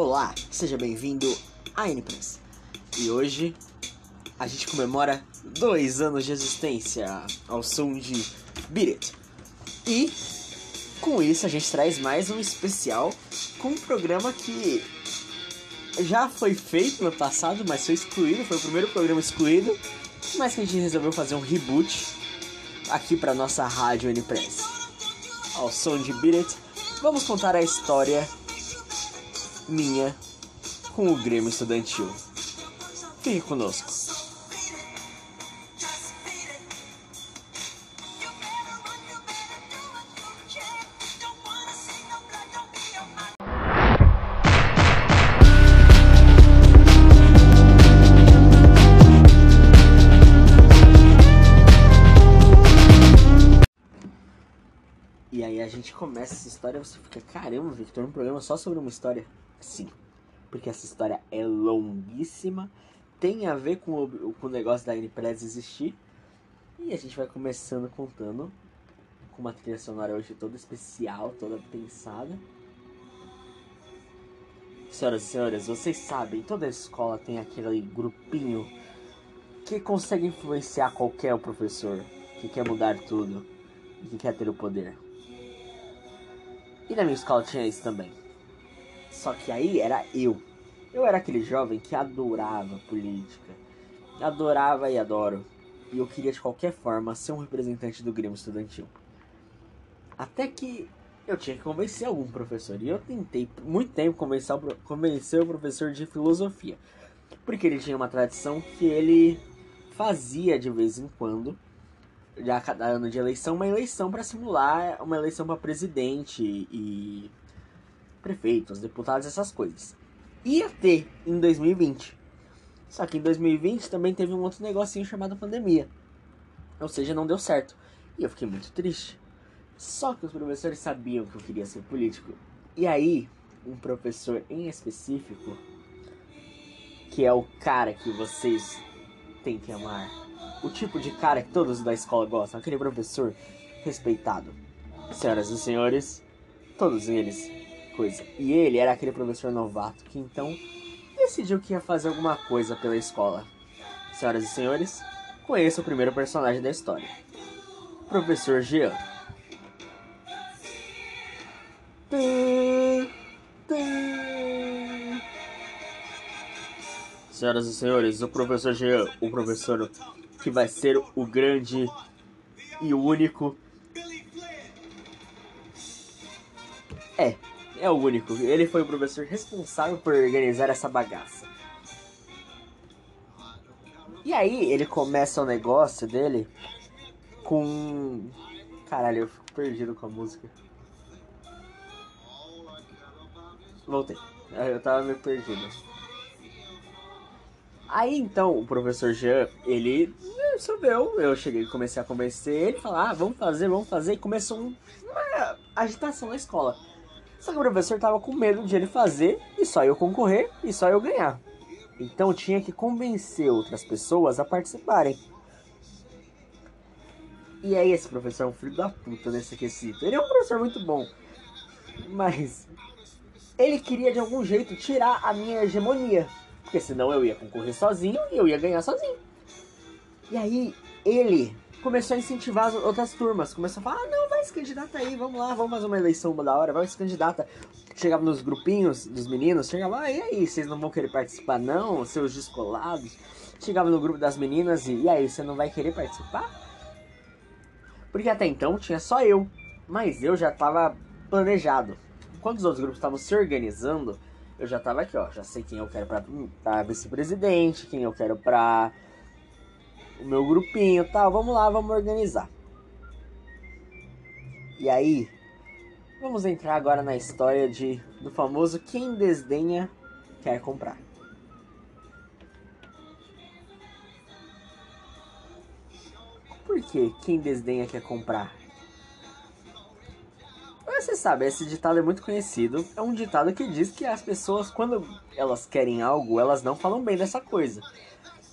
Olá, seja bem-vindo à N-Press. E hoje a gente comemora dois anos de existência ao som de Beat It. E com isso a gente traz mais um especial com um programa que já foi feito no passado, mas foi excluído, foi o primeiro programa excluído, mas que a gente resolveu fazer um reboot aqui para nossa rádio N-Press. Ao som de Beat It, vamos contar a história minha com o Grêmio Estudantil. Fique conosco. E aí a gente começa essa história você fica, caramba, Victor, um programa só sobre uma história. Sim, porque essa história é longuíssima, tem a ver com o, com o negócio da N-Press existir. E a gente vai começando contando com uma trilha sonora hoje toda especial, toda pensada. Senhoras e senhores, vocês sabem, toda escola tem aquele grupinho que consegue influenciar qualquer professor, que quer mudar tudo e que quer ter o poder. E na minha escola tinha isso também. Só que aí era eu. Eu era aquele jovem que adorava política. Adorava e adoro. E eu queria de qualquer forma ser um representante do Grêmio Estudantil. Até que eu tinha que convencer algum professor. E eu tentei muito tempo convencer o, convencer o professor de filosofia. Porque ele tinha uma tradição que ele fazia de vez em quando já cada ano de eleição, uma eleição para simular uma eleição para presidente e prefeitos, deputados, essas coisas. Ia ter em 2020. Só que em 2020 também teve um outro negocinho chamado pandemia. Ou seja, não deu certo. E eu fiquei muito triste. Só que os professores sabiam que eu queria ser político. E aí, um professor em específico, que é o cara que vocês têm que amar, o tipo de cara que todos da escola gostam, aquele professor respeitado. Senhoras e senhores, todos eles, coisa. E ele era aquele professor novato que então decidiu que ia fazer alguma coisa pela escola. Senhoras e senhores, conheça o primeiro personagem da história. Professor Jean. Senhoras e senhores, o professor Jean, o professor que vai ser o grande e o único. É, é o único. Ele foi o professor responsável por organizar essa bagaça. E aí ele começa o negócio dele com. Caralho, eu fico perdido com a música. Voltei. Eu tava meio perdido. Aí então o professor Jean, ele resolveu, eu cheguei comecei a convencer ele, falar, ah, vamos fazer, vamos fazer, e começou uma agitação na escola. Só que o professor tava com medo de ele fazer e só eu concorrer e só eu ganhar. Então tinha que convencer outras pessoas a participarem. E aí esse professor é um filho da puta nesse quesito. Ele é um professor muito bom. Mas ele queria de algum jeito tirar a minha hegemonia. Porque senão eu ia concorrer sozinho e eu ia ganhar sozinho. E aí ele começou a incentivar as outras turmas. Começou a falar, ah, não, vai se candidata aí, vamos lá, vamos fazer uma eleição da hora, vai se candidata. Chegava nos grupinhos dos meninos, chegava, ah, e aí, vocês não vão querer participar não, seus descolados? Chegava no grupo das meninas e, e aí, você não vai querer participar? Porque até então tinha só eu, mas eu já tava planejado. Quando os outros grupos estavam se organizando, eu já tava aqui, ó. Já sei quem eu quero pra, pra vice-presidente, quem eu quero pra o meu grupinho tal. Vamos lá, vamos organizar. E aí, vamos entrar agora na história de do famoso quem desdenha quer comprar. Por que quem desdenha quer comprar? Você sabe, esse ditado é muito conhecido. É um ditado que diz que as pessoas, quando elas querem algo, elas não falam bem dessa coisa.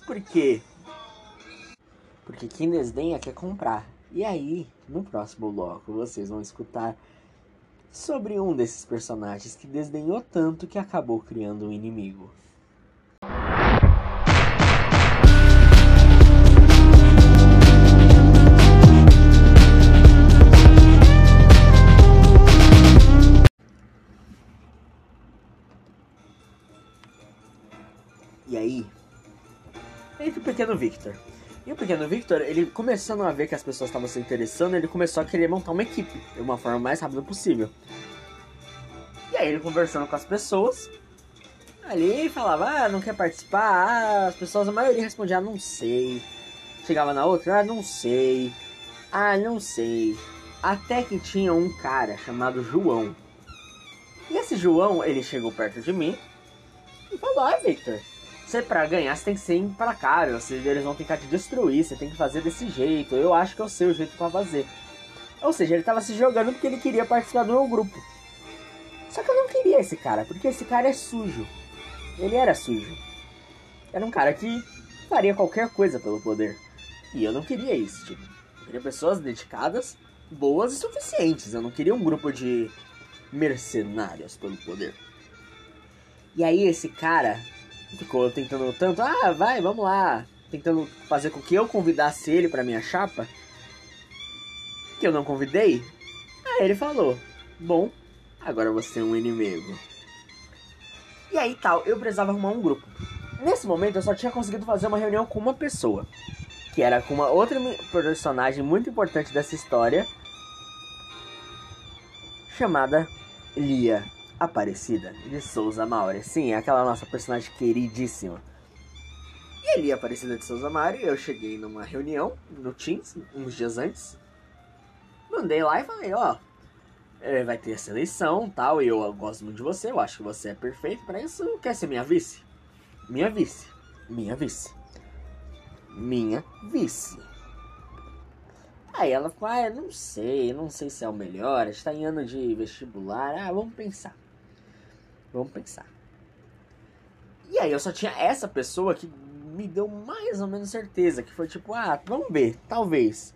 Por quê? Porque quem desdenha quer comprar. E aí, no próximo bloco, vocês vão escutar sobre um desses personagens que desdenhou tanto que acabou criando um inimigo. E aí, entra o pequeno Victor. E o pequeno Victor, ele começando a ver que as pessoas estavam se interessando, ele começou a querer montar uma equipe de uma forma mais rápida possível. E aí ele conversando com as pessoas, ali falava, ah, não quer participar, ah, as pessoas, a maioria respondia, ah, não sei. Chegava na outra, ah, não sei. Ah, não sei. Até que tinha um cara chamado João. E esse João, ele chegou perto de mim e falou, ah, Victor, você pra ganhar, você tem que ser implacável. Você, eles vão tentar te destruir. Você tem que fazer desse jeito. Eu acho que sei o jeito pra fazer. Ou seja, ele tava se jogando porque ele queria participar do meu grupo. Só que eu não queria esse cara, porque esse cara é sujo. Ele era sujo. Era um cara que faria qualquer coisa pelo poder. E eu não queria isso, tipo. Eu queria pessoas dedicadas, boas e suficientes. Eu não queria um grupo de mercenários pelo poder. E aí esse cara ficou tentando tanto, ah, vai, vamos lá, tentando fazer com que eu convidasse ele para minha chapa, que eu não convidei. Aí ele falou: "Bom, agora você é um inimigo". E aí tal, eu precisava arrumar um grupo. Nesse momento eu só tinha conseguido fazer uma reunião com uma pessoa, que era com uma outra personagem muito importante dessa história, chamada Lia. Aparecida de Souza Mauri. Sim, aquela nossa personagem queridíssima. E ali, Aparecida de Souza Mauri, eu cheguei numa reunião no Teams, uns dias antes. Mandei lá e falei, ó, é, vai ter essa eleição tal, e eu gosto muito de você, eu acho que você é perfeito para isso. Quer ser minha vice? Minha vice. Minha vice. Minha vice. Aí ela falou, ah, não sei, não sei se é o melhor, a gente tá em ano de vestibular, ah, vamos pensar. Vamos pensar. E aí eu só tinha essa pessoa que me deu mais ou menos certeza, que foi tipo, ah, vamos ver, talvez.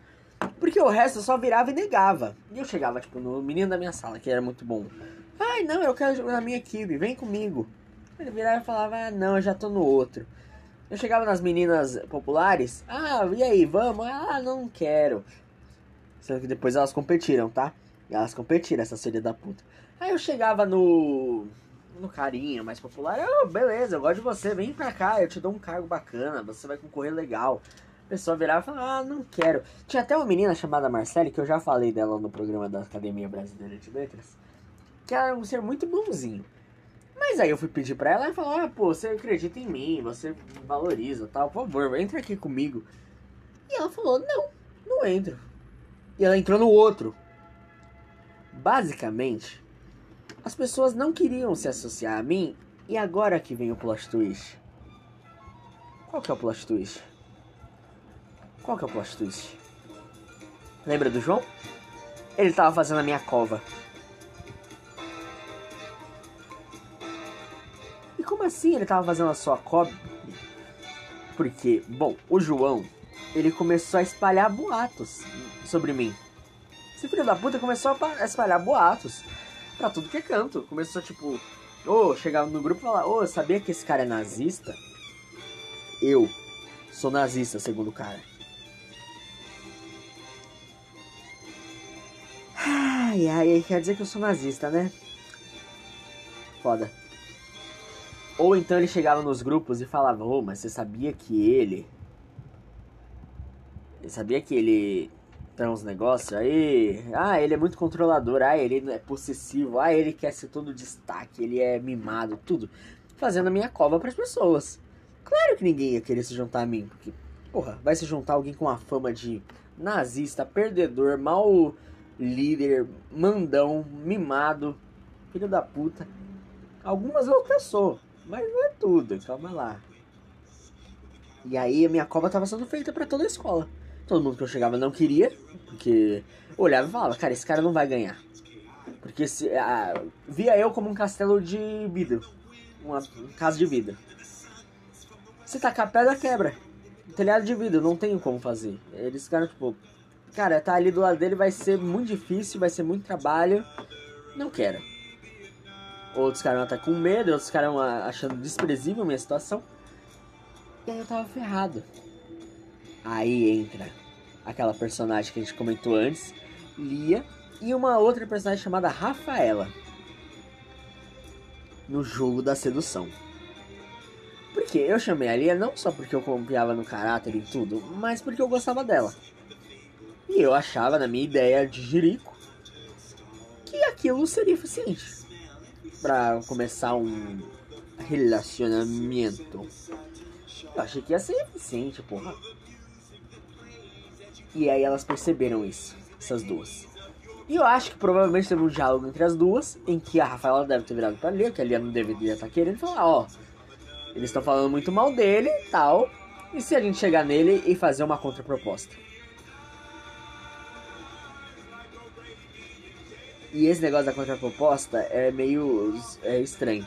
Porque o resto eu só virava e negava. E eu chegava, tipo, no menino da minha sala, que era muito bom. Ai, não, eu quero jogar na minha equipe, vem comigo. Ele virava e falava, ah, não, eu já tô no outro. Eu chegava nas meninas populares, ah, e aí, vamos? Ah, não quero. Sendo que depois elas competiram, tá? Elas competiram, essa filha da puta. Aí eu chegava no no carinho mais popular. Oh, beleza, eu gosto de você, vem pra cá, eu te dou um cargo bacana, você vai concorrer legal. A pessoa virava e falava, ah, não quero. Tinha até uma menina chamada Marcele, que eu já falei dela no programa da Academia Brasileira de Letras, que era um ser muito bonzinho. Mas aí eu fui pedir pra ela e falou, ah, pô, você acredita em mim, você me valoriza tal, por favor, entra aqui comigo. E ela falou, não, não entro. E ela entrou no outro. Basicamente, as pessoas não queriam se associar a mim e agora que vem o plot twist. Qual que é o plot twist? Qual que é o plot twist? Lembra do João? Ele tava fazendo a minha cova. E como assim ele tava fazendo a sua cova? Porque, bom, o João, ele começou a espalhar boatos sobre mim. Esse filho da puta começou a espalhar boatos pra tudo que é canto. Começou tipo, ô, oh, chegava no grupo e falava, ô, oh, sabia que esse cara é nazista? Eu sou nazista, segundo o cara. Ai, ai, quer dizer que eu sou nazista, né? Foda. Ou então ele chegava nos grupos e falava, ô, oh, mas você sabia que ele. Ele sabia que ele tem uns negócios aí. Ah, ele é muito controlador. Ah, ele é possessivo. Ah, ele quer ser todo destaque. Ele é mimado, tudo. Fazendo a minha cova para as pessoas. Claro que ninguém ia querer se juntar a mim. Porque, porra, vai se juntar alguém com a fama de nazista, perdedor, mau líder, mandão, mimado, filho da puta. Algumas eu sou, mas não é tudo, calma lá. E aí a minha cova tava sendo feita para toda a escola. Todo mundo que eu chegava não queria, porque olhava e falava, cara, esse cara não vai ganhar. Porque se, via eu como um castelo de vidro. Uma casa de vidro. Se tacar pedra, quebra. Telhado de vidro, não tem como fazer. Eles ficaram tipo, cara, tá ali do lado dele vai ser muito difícil, vai ser muito trabalho. Não quero. Outros ficaram até com medo, outros ficaram achando desprezível a minha situação. E aí eu tava ferrado. Aí entra aquela personagem que a gente comentou antes, Lia, e uma outra personagem chamada Rafaela. No jogo da sedução. Porque eu chamei a Lia não só porque eu confiava no caráter e tudo, mas porque eu gostava dela. E eu achava, na minha ideia de jirico, que aquilo seria eficiente para começar um relacionamento. Eu achei que ia ser eficiente, porra. E aí elas perceberam isso, essas duas. E eu acho que provavelmente teve um diálogo entre as duas, em que a Rafaela deve ter virado pra Lia, que a Lia não deveria estar tá querendo falar, ó, eles estão falando muito mal dele e tal, e se a gente chegar nele e fazer uma contraproposta? E esse negócio da contraproposta é meio é estranho.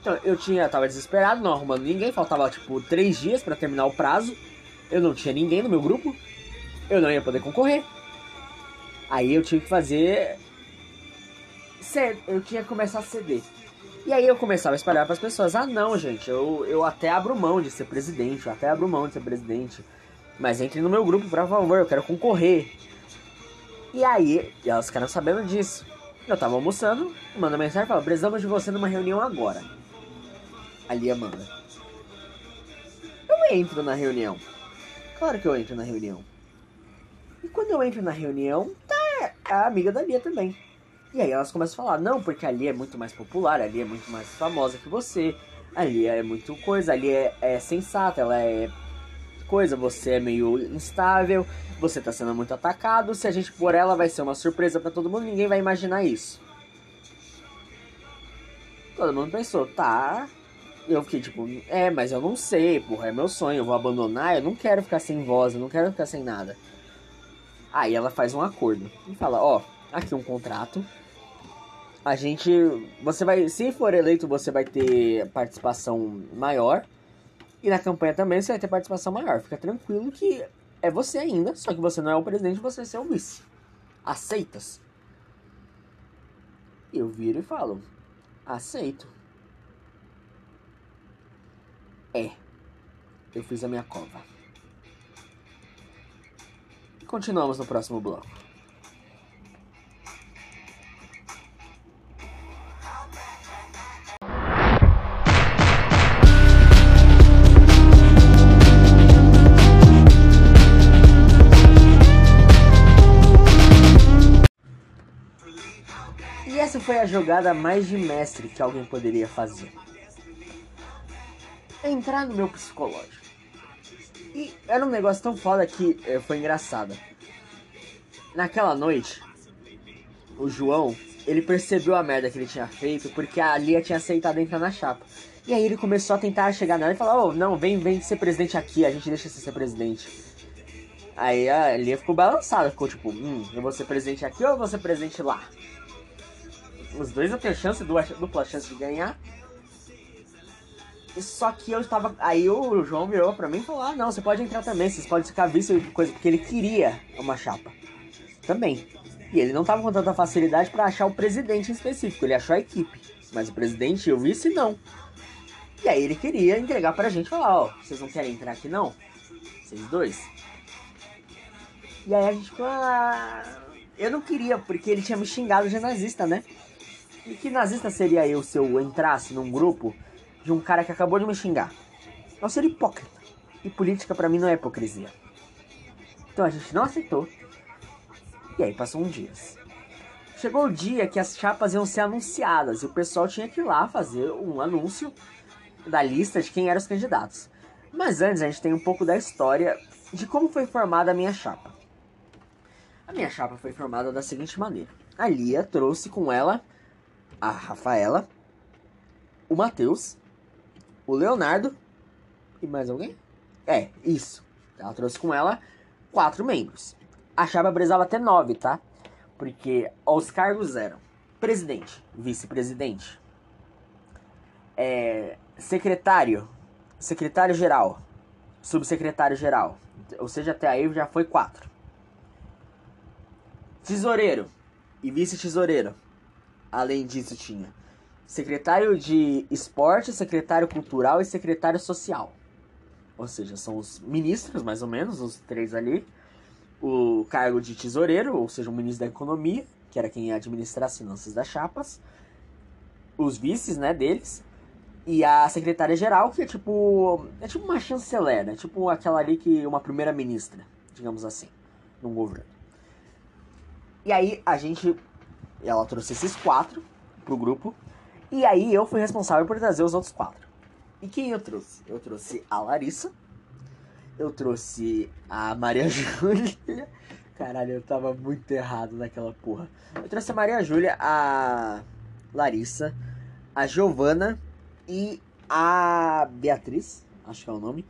Então, eu tinha, tava desesperado, não arrumando ninguém, faltava tipo três dias para terminar o prazo. Eu não tinha ninguém no meu grupo. Eu não ia poder concorrer. Aí eu tive que fazer. Eu tinha que começar a ceder. E aí eu começava a espalhar para as pessoas: ah, não, gente, eu, eu até abro mão de ser presidente, eu até abro mão de ser presidente. Mas entre no meu grupo, por favor, eu quero concorrer. E aí, elas ficaram sabendo disso. Eu tava almoçando, manda mensagem e fala: precisamos de você numa reunião agora. Ali manda. Eu entro na reunião. Claro que eu entro na reunião. E quando eu entro na reunião, tá a amiga da Lia também. E aí elas começam a falar, não, porque a Lia é muito mais popular, a Lia é muito mais famosa que você, a Lia é muito coisa, a Lia é, é sensata, ela é coisa, você é meio instável, você tá sendo muito atacado, se a gente por ela vai ser uma surpresa para todo mundo, ninguém vai imaginar isso. Todo mundo pensou, tá. Eu fiquei tipo, é, mas eu não sei, porra, é meu sonho, eu vou abandonar, eu não quero ficar sem voz, eu não quero ficar sem nada. Aí ela faz um acordo e fala, ó, aqui um contrato. A gente, você vai, se for eleito, você vai ter participação maior e na campanha também você vai ter participação maior. Fica tranquilo que é você ainda, só que você não é o presidente, você é o vice. Aceitas? Eu viro e falo: aceito. É. Eu fiz a minha cova. Continuamos no próximo bloco. essa foi a jogada mais de mestre que alguém poderia fazer. Entrar no meu psicológico. E era um negócio tão foda que eh, foi engraçado. Naquela noite, o João, ele percebeu a merda que ele tinha feito porque a Lia tinha aceitado entrar na chapa. E aí ele começou a tentar chegar nela e falar: Oh, não, vem, vem ser presidente aqui, a gente deixa você ser presidente. Aí a Lia ficou balançada, ficou tipo: Hum, eu vou ser presidente aqui ou eu vou ser presidente lá? Os dois eu tenho chance, dupla chance de ganhar. Só que eu estava. Aí o João virou pra mim e falou: Ah, não, você pode entrar também, vocês podem ficar visto e coisa, porque ele queria uma chapa. Também. E ele não estava com tanta facilidade para achar o presidente em específico, ele achou a equipe. Mas o presidente e o vice não. E aí ele queria entregar pra gente falar: Ó, vocês não querem entrar aqui não? Vocês dois? E aí a gente ficou. Ah, eu não queria, porque ele tinha me xingado de nazista, né? E que nazista seria eu se eu entrasse num grupo de um cara que acabou de me xingar? Eu seria hipócrita. E política para mim não é hipocrisia. Então a gente não aceitou. E aí passou um dia. Chegou o dia que as chapas iam ser anunciadas e o pessoal tinha que ir lá fazer um anúncio da lista de quem eram os candidatos. Mas antes a gente tem um pouco da história de como foi formada a minha chapa. A minha chapa foi formada da seguinte maneira: a Lia trouxe com ela a Rafaela, o Matheus, o Leonardo e mais alguém? É, isso. Ela trouxe com ela quatro membros. A chapa precisava ter nove, tá? Porque os cargos eram presidente, vice-presidente, é, secretário, secretário-geral, subsecretário-geral. Ou seja, até aí já foi quatro. Tesoureiro e vice-tesoureiro Além disso, tinha secretário de esporte, secretário cultural e secretário social. Ou seja, são os ministros, mais ou menos, os três ali. O cargo de tesoureiro, ou seja, o ministro da economia, que era quem ia administrar as finanças das chapas. Os vices, né, deles. E a secretária-geral, que é tipo. É tipo uma chanceler, né? Tipo aquela ali que. Uma primeira-ministra, digamos assim, num governo. E aí a gente. Ela trouxe esses quatro pro grupo. E aí eu fui responsável por trazer os outros quatro. E quem eu trouxe? Eu trouxe a Larissa. Eu trouxe a Maria Júlia. Caralho, eu tava muito errado naquela porra. Eu trouxe a Maria Júlia, a Larissa, a Giovana e a Beatriz. Acho que é o nome.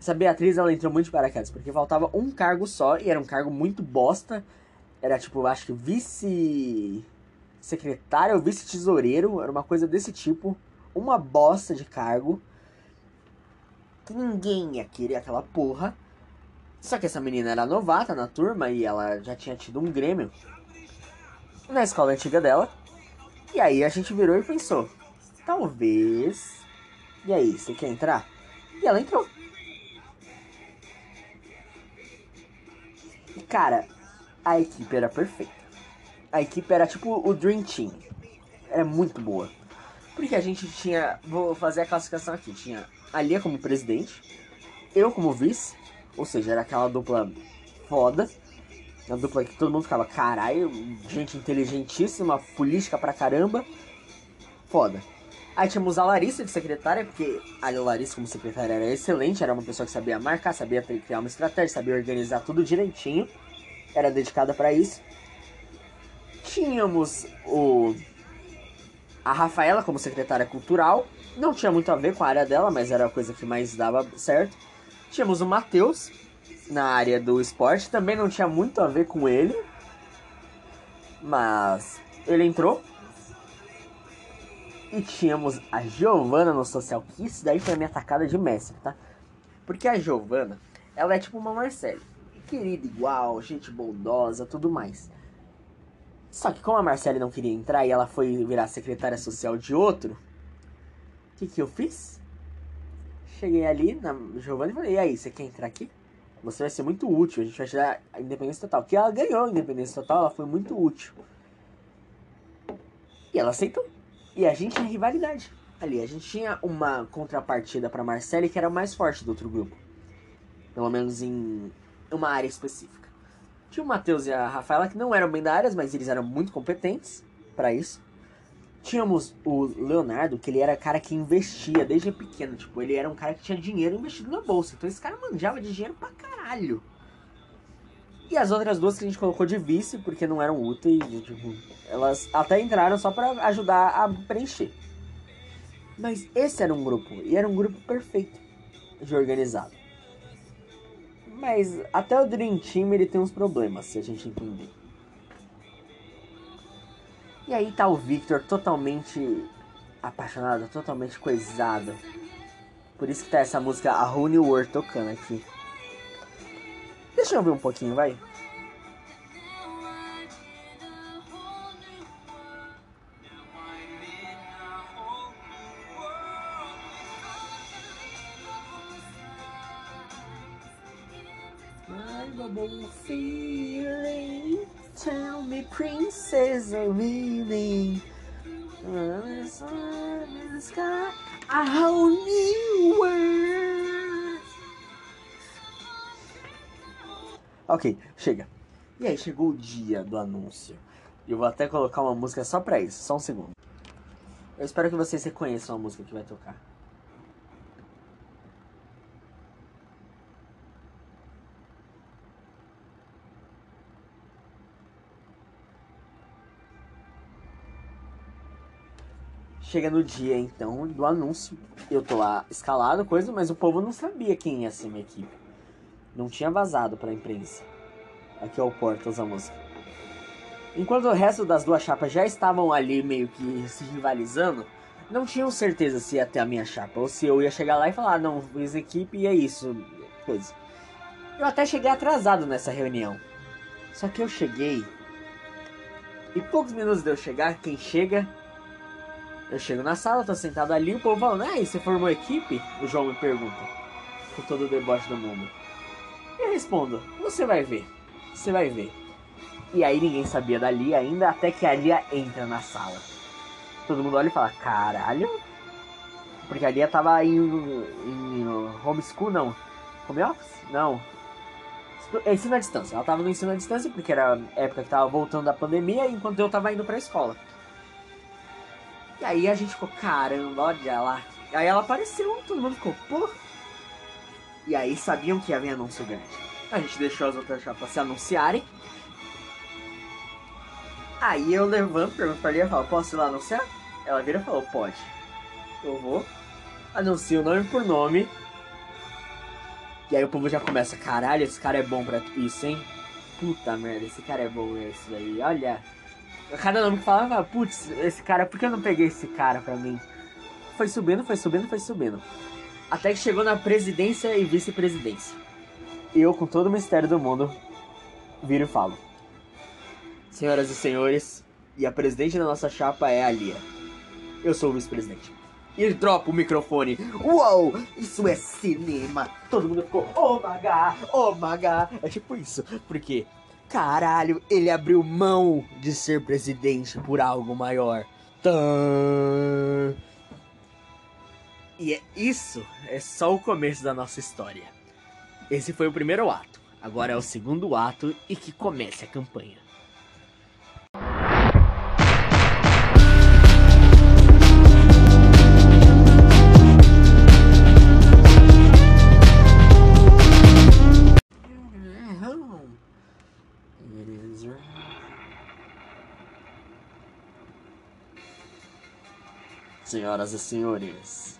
Essa Beatriz, ela entrou muito de paraquedas, porque faltava um cargo só, e era um cargo muito bosta. Era tipo, acho que vice secretário ou vice-tesoureiro, era uma coisa desse tipo, uma bosta de cargo, que ninguém ia querer aquela porra. Só que essa menina era novata na turma e ela já tinha tido um Grêmio na escola antiga dela. E aí a gente virou e pensou, talvez. E aí, você quer entrar? E ela entrou. E cara, a equipe era perfeita a equipe era tipo o Dream Team. Era muito boa. Porque a gente tinha. Vou fazer a classificação aqui. Tinha a Lia como presidente, eu como vice, ou seja, era aquela dupla foda. Uma dupla que todo mundo ficava, caralho, gente inteligentíssima, política pra caramba. Foda. Aí tínhamos a Larissa de secretária, porque a Larissa como secretária era excelente, era uma pessoa que sabia marcar, sabia criar uma estratégia, sabia organizar tudo direitinho. Era dedicada para isso. Tínhamos o a Rafaela como secretária cultural. Não tinha muito a ver com a área dela, mas era a coisa que mais dava certo. Tínhamos o Matheus na área do esporte. Também não tinha muito a ver com ele. Mas ele entrou. E tínhamos a Giovana no social. Que isso daí foi a minha tacada de mestre, tá? Porque a Giovana, ela é tipo uma Marcele. Querida igual, gente bondosa, tudo mais. Só que como a Marcele não queria entrar e ela foi virar secretária social de outro, o que, que eu fiz? Cheguei ali na Giovanna e falei, e aí, você quer entrar aqui? Você vai ser muito útil, a gente vai te dar a independência total. Que ela ganhou a independência total, ela foi muito útil. E ela aceitou. E a gente tinha rivalidade. Ali, a gente tinha uma contrapartida para Marcele que era mais forte do outro grupo. Pelo menos em uma área específica. Tinha o Matheus e a Rafaela que não eram bem da área, mas eles eram muito competentes para isso. Tínhamos o Leonardo, que ele era cara que investia desde pequeno. Tipo, ele era um cara que tinha dinheiro investido na bolsa. Então esse cara manjava de dinheiro pra caralho. E as outras duas que a gente colocou de vice, porque não eram úteis. Tipo, elas até entraram só para ajudar a preencher. Mas esse era um grupo. E era um grupo perfeito de organizado. Mas até o Dream Team ele tem uns problemas, se a gente entender. E aí tá o Victor totalmente apaixonado, totalmente coisado. Por isso que tá essa música A Whole New World tocando aqui. Deixa eu ver um pouquinho, vai. Princess, a a whole new world. Ok, chega. E aí, chegou o dia do anúncio. Eu vou até colocar uma música só pra isso, só um segundo. Eu espero que vocês reconheçam a música que vai tocar. Chega no dia, então, do anúncio. Eu tô lá escalado, coisa, mas o povo não sabia quem ia ser minha equipe. Não tinha vazado pra imprensa. Aqui é o Portas, a música. Enquanto o resto das duas chapas já estavam ali meio que se rivalizando, não tinham certeza se ia ter a minha chapa ou se eu ia chegar lá e falar, não, fiz equipe e é isso, coisa. Eu até cheguei atrasado nessa reunião. Só que eu cheguei E poucos minutos de eu chegar, quem chega? Eu chego na sala, tô sentado ali, o povo falando, ah, você formou equipe? O João me pergunta. Com todo o deboche do mundo. Eu respondo, você vai ver. Você vai ver. E aí ninguém sabia da Lia ainda, até que a Lia entra na sala. Todo mundo olha e fala, caralho. Porque a Lia tava em, em homeschool, não. Home office? Não. Ensino à distância. Ela tava no ensino à distância, porque era a época que tava voltando da pandemia, enquanto eu tava indo pra escola. E aí a gente ficou, caramba, olha lá. Aí ela apareceu, todo mundo ficou, pô. E aí sabiam que ia vir anúncio grande. A gente deixou as outras chapas se anunciarem. Aí eu levanto, pergunto pra e falo, posso ir lá anunciar? Ela vira e falou, pode. Eu vou, anuncio nome por nome. E aí o povo já começa, caralho, esse cara é bom pra isso, hein? Puta merda, esse cara é bom esse daí, olha. Cada nome que falava, putz, esse cara, por que eu não peguei esse cara pra mim? Foi subindo, foi subindo, foi subindo. Até que chegou na presidência e vice-presidência. Eu, com todo o mistério do mundo, viro e falo senhoras e senhores, e a presidente da nossa chapa é a Lia. Eu sou o vice-presidente. E dropa o microfone. Uou, isso é cinema. Todo mundo ficou, oh my god, oh my god. É tipo isso, porque, caralho, ele abriu mão de ser presidente por algo maior. Tã... E é isso é só o começo da nossa história. Esse foi o primeiro ato. Agora é o segundo ato e que comece a campanha. Senhoras e senhores,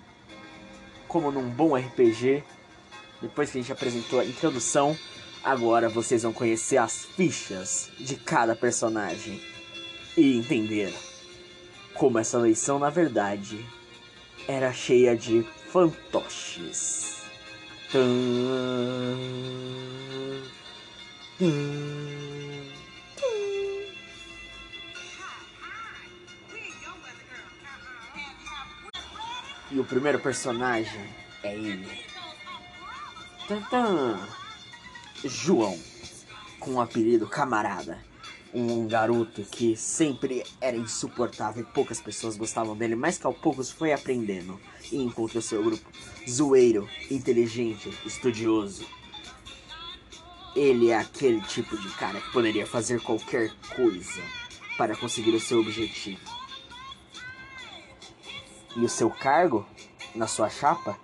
como num bom RPG, depois que a gente apresentou a introdução, agora vocês vão conhecer as fichas de cada personagem e entender como essa eleição, na verdade, era cheia de fantoches. Tum, tum. E o primeiro personagem é ele. Tantan. João, com o apelido Camarada. Um garoto que sempre era insuportável e poucas pessoas gostavam dele, mas que ao poucos foi aprendendo e encontrou seu grupo. Zoeiro, inteligente, estudioso. Ele é aquele tipo de cara que poderia fazer qualquer coisa para conseguir o seu objetivo e o seu cargo na sua chapa?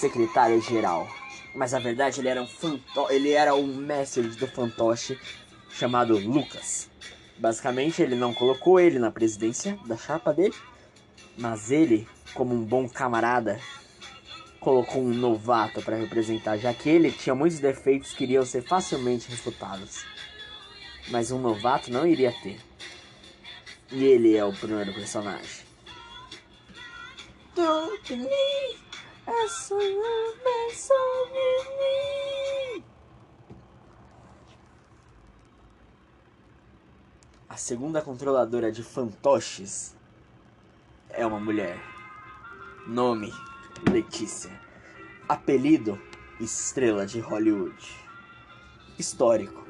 Secretário-geral. Mas a verdade ele era um fanto ele era um mestre do fantoche chamado Lucas. Basicamente ele não colocou ele na presidência da chapa dele, mas ele, como um bom camarada, colocou um novato para representar, já que ele tinha muitos defeitos que iriam ser facilmente refutados. Mas um novato não iria ter. E ele é o primeiro personagem. Don't I saw me. A segunda controladora de fantoches é uma mulher. Nome: Letícia. Apelido: Estrela de Hollywood. Histórico: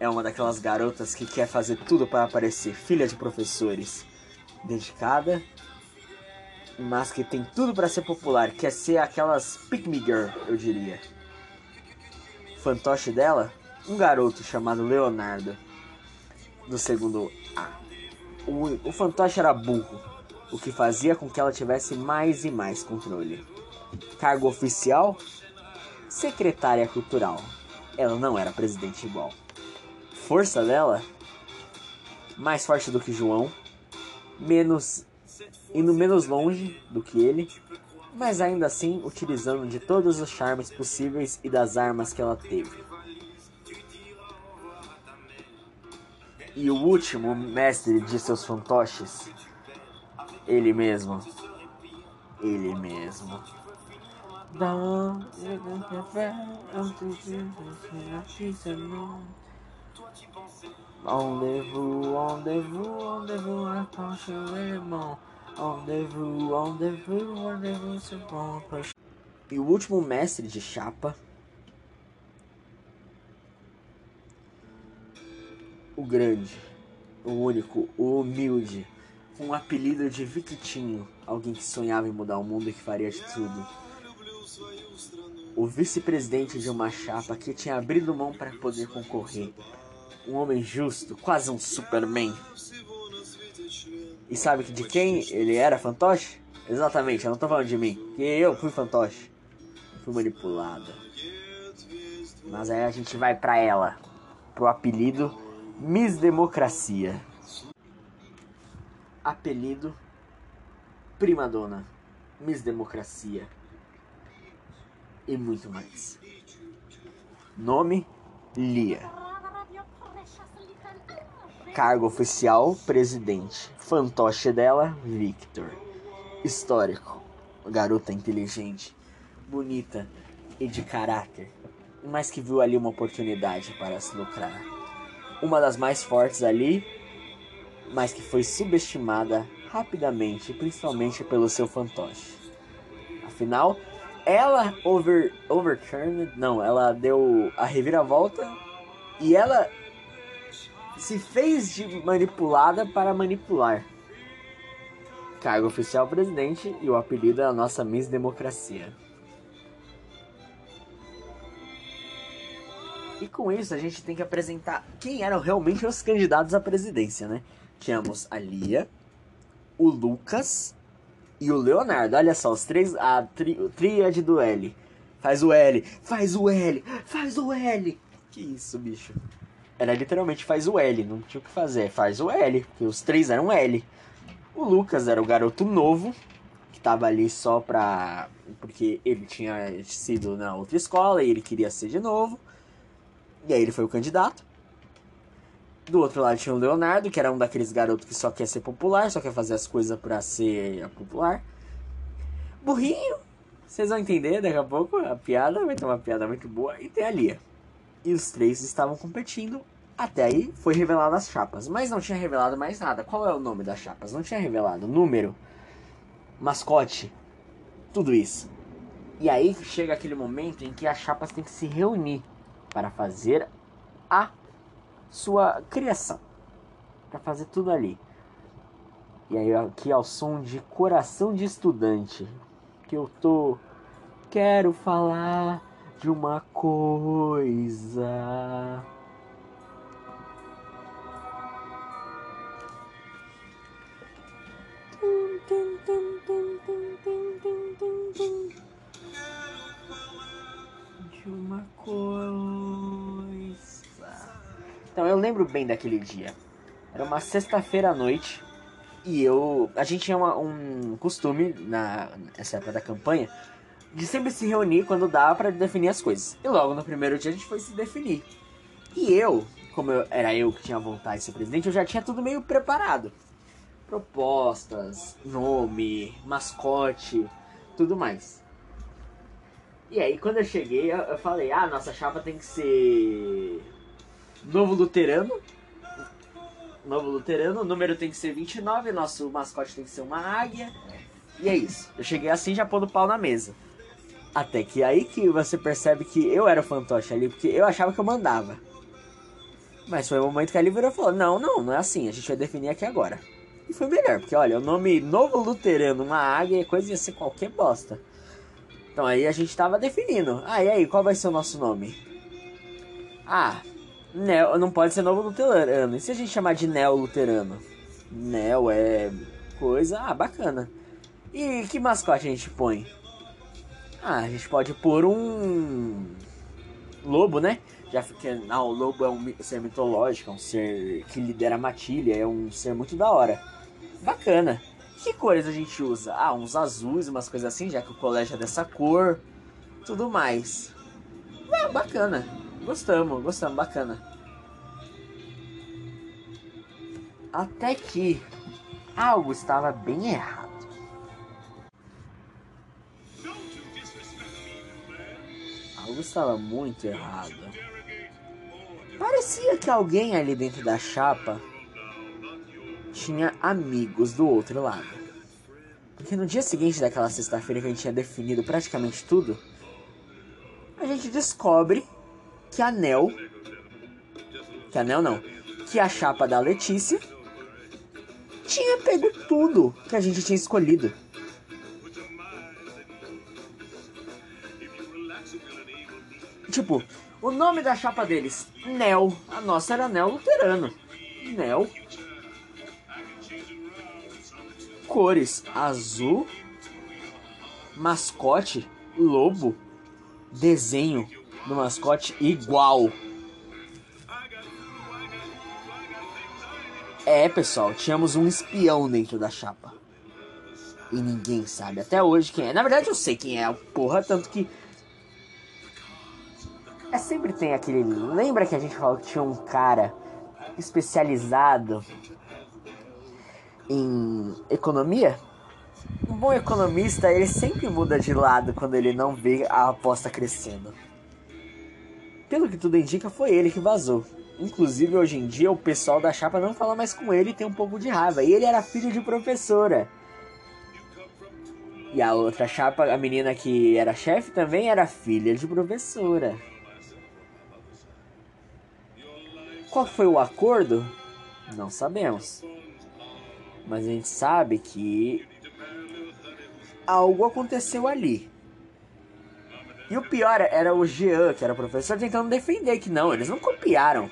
é uma daquelas garotas que quer fazer tudo para aparecer, filha de professores. Dedicada mas que tem tudo para ser popular, quer ser aquelas pick me girl, eu diria. Fantoche dela, um garoto chamado Leonardo, do segundo A. O, o fantoche era burro, o que fazia com que ela tivesse mais e mais controle. Cargo oficial, secretária cultural. Ela não era presidente igual. Força dela, mais forte do que João, menos indo menos longe do que ele, mas ainda assim utilizando de todos os charmes possíveis e das armas que ela teve. E o último mestre de seus fantoches, ele mesmo. Ele mesmo. Rendezvous, rendezvous, rendezvous, approche alemão. Rendezvous, rendezvous, rendezvous, c'est bon. E o último mestre de chapa, o grande, o único, o humilde, com um apelido de Victinho, alguém que sonhava em mudar o mundo e que faria de tudo. O vice-presidente de uma chapa que tinha abrido mão para poder concorrer. Um homem justo, quase um Superman. E sabe de quem ele era fantoche? Exatamente, eu não tô falando de mim, que eu fui fantoche. Fui manipulada. Mas aí a gente vai para ela, pro apelido Miss Democracia. Apelido Prima Dona, Miss Democracia e muito mais. Nome Lia. Cargo oficial presidente. Fantoche dela Victor. Histórico. Garota inteligente, bonita e de caráter, mas que viu ali uma oportunidade para se lucrar. Uma das mais fortes ali, mas que foi subestimada rapidamente, principalmente pelo seu fantoche. Afinal, ela over, overturned, não, ela deu a reviravolta e ela se fez de manipulada para manipular. Cargo oficial presidente e o apelido é a nossa Miss Democracia. E com isso a gente tem que apresentar quem eram realmente os candidatos à presidência, né? Tínhamos a Lia, o Lucas e o Leonardo. Olha só, os três. A tri, tríade do L. Faz o L, faz o L, faz o L. Que isso, bicho. Era literalmente faz o L, não tinha o que fazer. Faz o L, porque os três eram L. O Lucas era o garoto novo, que tava ali só pra. Porque ele tinha sido na outra escola e ele queria ser de novo. E aí ele foi o candidato. Do outro lado tinha o Leonardo, que era um daqueles garotos que só quer ser popular, só quer fazer as coisas pra ser popular. Burrinho, vocês vão entender daqui a pouco a piada, vai ter uma piada muito boa. E tem a Lia. E os três estavam competindo. Até aí foi revelado as chapas, mas não tinha revelado mais nada. Qual é o nome das chapas? Não tinha revelado número, mascote, tudo isso. E aí chega aquele momento em que as chapas têm que se reunir para fazer a sua criação, para fazer tudo ali. E aí aqui ao som de coração de estudante, que eu tô quero falar de uma coisa. De uma coisa. Então eu lembro bem daquele dia. Era uma sexta-feira à noite e eu. A gente tinha uma, um costume na, nessa época da campanha de sempre se reunir quando dava para definir as coisas. E logo no primeiro dia a gente foi se definir. E eu, como eu, era eu que tinha vontade de ser presidente, eu já tinha tudo meio preparado. Propostas, nome, mascote, tudo mais. E aí quando eu cheguei, eu, eu falei, ah, nossa chapa tem que ser Novo Luterano. Novo Luterano, o número tem que ser 29, nosso mascote tem que ser uma águia. E é isso. Eu cheguei assim já pondo pau na mesa. Até que aí que você percebe que eu era o fantoche ali, porque eu achava que eu mandava. Mas foi o momento que a Lívia falou: Não, não, não é assim, a gente vai definir aqui agora. E foi melhor, porque olha, o nome Novo Luterano, uma águia, coisa ia ser qualquer bosta. Então aí a gente tava definindo. Ah, e aí, qual vai ser o nosso nome? Ah, Neo, não pode ser Novo Luterano. E se a gente chamar de Neo Luterano? Neo é coisa. Ah, bacana. E que mascote a gente põe? Ah, a gente pode pôr um lobo, né? Já que não, o lobo é um ser mitológico, é um ser que lidera a matilha, é um ser muito da hora. Bacana. Que cores a gente usa? Ah, uns azuis, umas coisas assim, já que o colégio é dessa cor. Tudo mais. Ah, bacana. Gostamos, gostamos, bacana. Até que algo estava bem errado. Algo estava muito errado. Parecia que alguém ali dentro da chapa tinha amigos do outro lado. Porque no dia seguinte daquela sexta-feira que a gente tinha definido praticamente tudo, a gente descobre que a Nel. Que a Nel não. Que a chapa da Letícia tinha pego tudo que a gente tinha escolhido. Tipo, o nome da chapa deles, Nel. A nossa era Nel Luterano. Nel. Cores, azul. Mascote, lobo. Desenho do mascote igual. É, pessoal, tínhamos um espião dentro da chapa. E ninguém sabe até hoje quem é. Na verdade, eu sei quem é, porra, tanto que é sempre tem aquele. Lembra que a gente falou que tinha um cara especializado em economia? Um bom economista, ele sempre muda de lado quando ele não vê a aposta crescendo. Pelo que tudo indica, foi ele que vazou. Inclusive, hoje em dia, o pessoal da chapa não fala mais com ele e tem um pouco de raiva. E ele era filho de professora. E a outra chapa, a menina que era chefe, também era filha de professora. Qual foi o acordo? Não sabemos. Mas a gente sabe que algo aconteceu ali. E o pior era o Jean, que era o professor, tentando defender que não, eles não copiaram.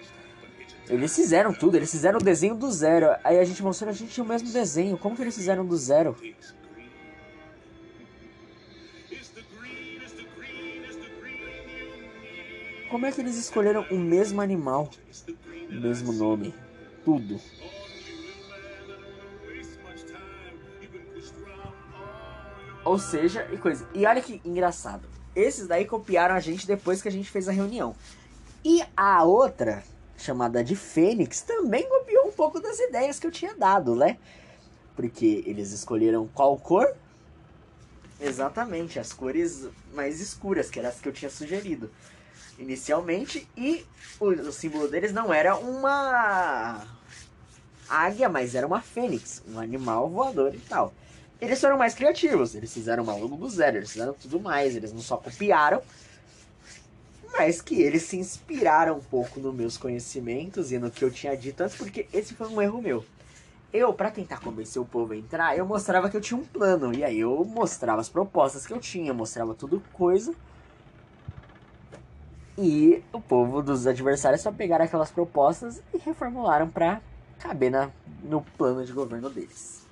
Eles fizeram tudo, eles fizeram o desenho do zero. Aí a gente mostrou, a gente tinha o mesmo desenho. Como que eles fizeram do zero? Como é que eles escolheram o mesmo animal? mesmo nome, tudo. Ou seja, e coisa. E olha que engraçado. Esses daí copiaram a gente depois que a gente fez a reunião. E a outra, chamada de Fênix, também copiou um pouco das ideias que eu tinha dado, né? Porque eles escolheram qual cor? Exatamente, as cores mais escuras, que eram as que eu tinha sugerido inicialmente. E o, o símbolo deles não era uma águia, mas era uma fênix, um animal voador e tal. Eles foram mais criativos, eles fizeram uma logo do zero, eles fizeram tudo mais, eles não só copiaram, mas que eles se inspiraram um pouco nos meus conhecimentos e no que eu tinha dito antes, porque esse foi um erro meu. Eu, para tentar convencer o povo a entrar, eu mostrava que eu tinha um plano, e aí eu mostrava as propostas que eu tinha, mostrava tudo coisa, e o povo dos adversários só pegaram aquelas propostas e reformularam para caber na, no plano de governo deles.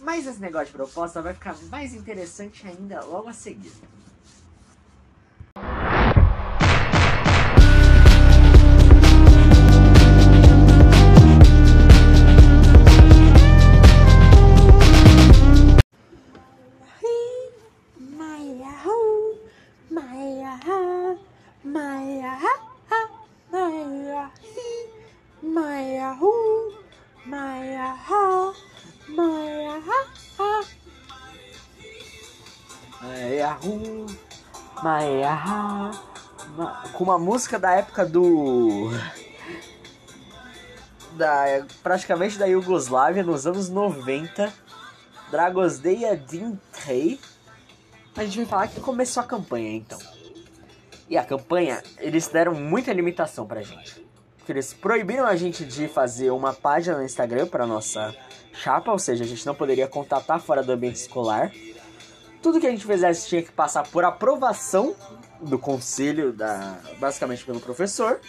Mas esse negócio de proposta vai ficar mais interessante ainda logo a seguir. Com uma música da época do. Da, praticamente da Iugoslávia nos anos 90, Dragosdeia Dintei. A gente vai falar que começou a campanha então. E a campanha, eles deram muita limitação pra gente. Porque eles proibiram a gente de fazer uma página no Instagram para nossa chapa, ou seja, a gente não poderia contatar fora do ambiente escolar. Tudo que a gente fizesse tinha que passar por aprovação do conselho, da, basicamente pelo professor.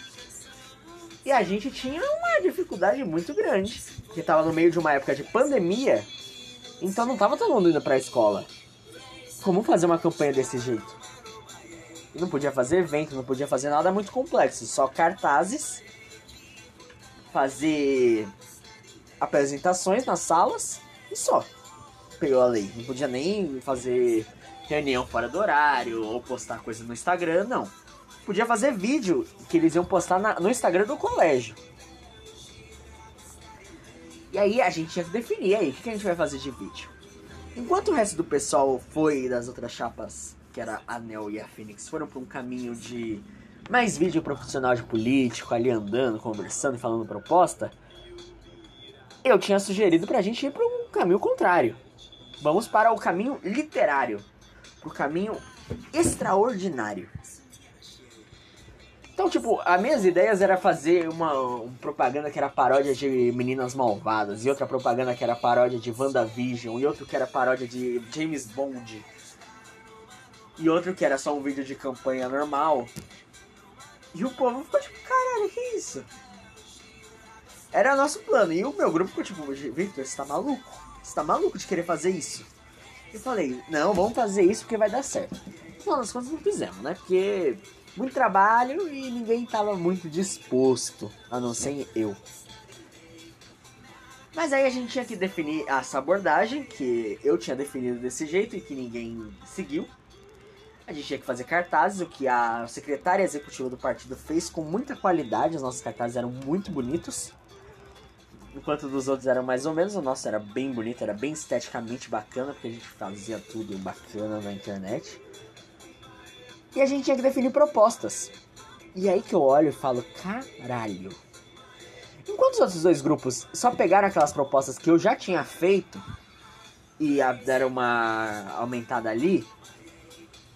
E a gente tinha uma dificuldade muito grande, que estava no meio de uma época de pandemia, então não tava todo mundo indo para a escola. Como fazer uma campanha desse jeito? não podia fazer evento, não podia fazer nada muito complexo, só cartazes, fazer apresentações nas salas e só. Pegou a lei. Não podia nem fazer reunião fora do horário ou postar coisa no Instagram, não. Podia fazer vídeo que eles iam postar na, no Instagram do colégio. E aí a gente tinha que definir aí o que, que a gente vai fazer de vídeo. Enquanto o resto do pessoal foi das outras chapas, que era a Nel e a Phoenix, foram para um caminho de mais vídeo profissional de político ali andando, conversando e falando proposta, eu tinha sugerido pra gente ir para um caminho contrário. Vamos para o caminho literário, para o caminho extraordinário. Então, tipo, as minhas ideias era fazer uma, uma, propaganda que era paródia de Meninas Malvadas, e outra propaganda que era paródia de WandaVision, e outro que era paródia de James Bond, e outro que era só um vídeo de campanha normal. E o povo ficou tipo, caralho, que isso? Era nosso plano. E o meu grupo ficou tipo, Victor, você tá maluco? Você tá maluco de querer fazer isso? Eu falei, não, vamos fazer isso porque vai dar certo. Afinal das contas não fizemos, né? Porque muito trabalho e ninguém tava muito disposto, a não ser eu. Mas aí a gente tinha que definir essa abordagem, que eu tinha definido desse jeito e que ninguém seguiu. A gente tinha que fazer cartazes, o que a secretária executiva do partido fez com muita qualidade. Os nossos cartazes eram muito bonitos. Enquanto dos outros eram mais ou menos, o nosso era bem bonito, era bem esteticamente bacana, porque a gente fazia tudo bacana na internet. E a gente tinha que definir propostas. E aí que eu olho e falo, caralho. Enquanto os outros dois grupos só pegaram aquelas propostas que eu já tinha feito e deram uma aumentada ali,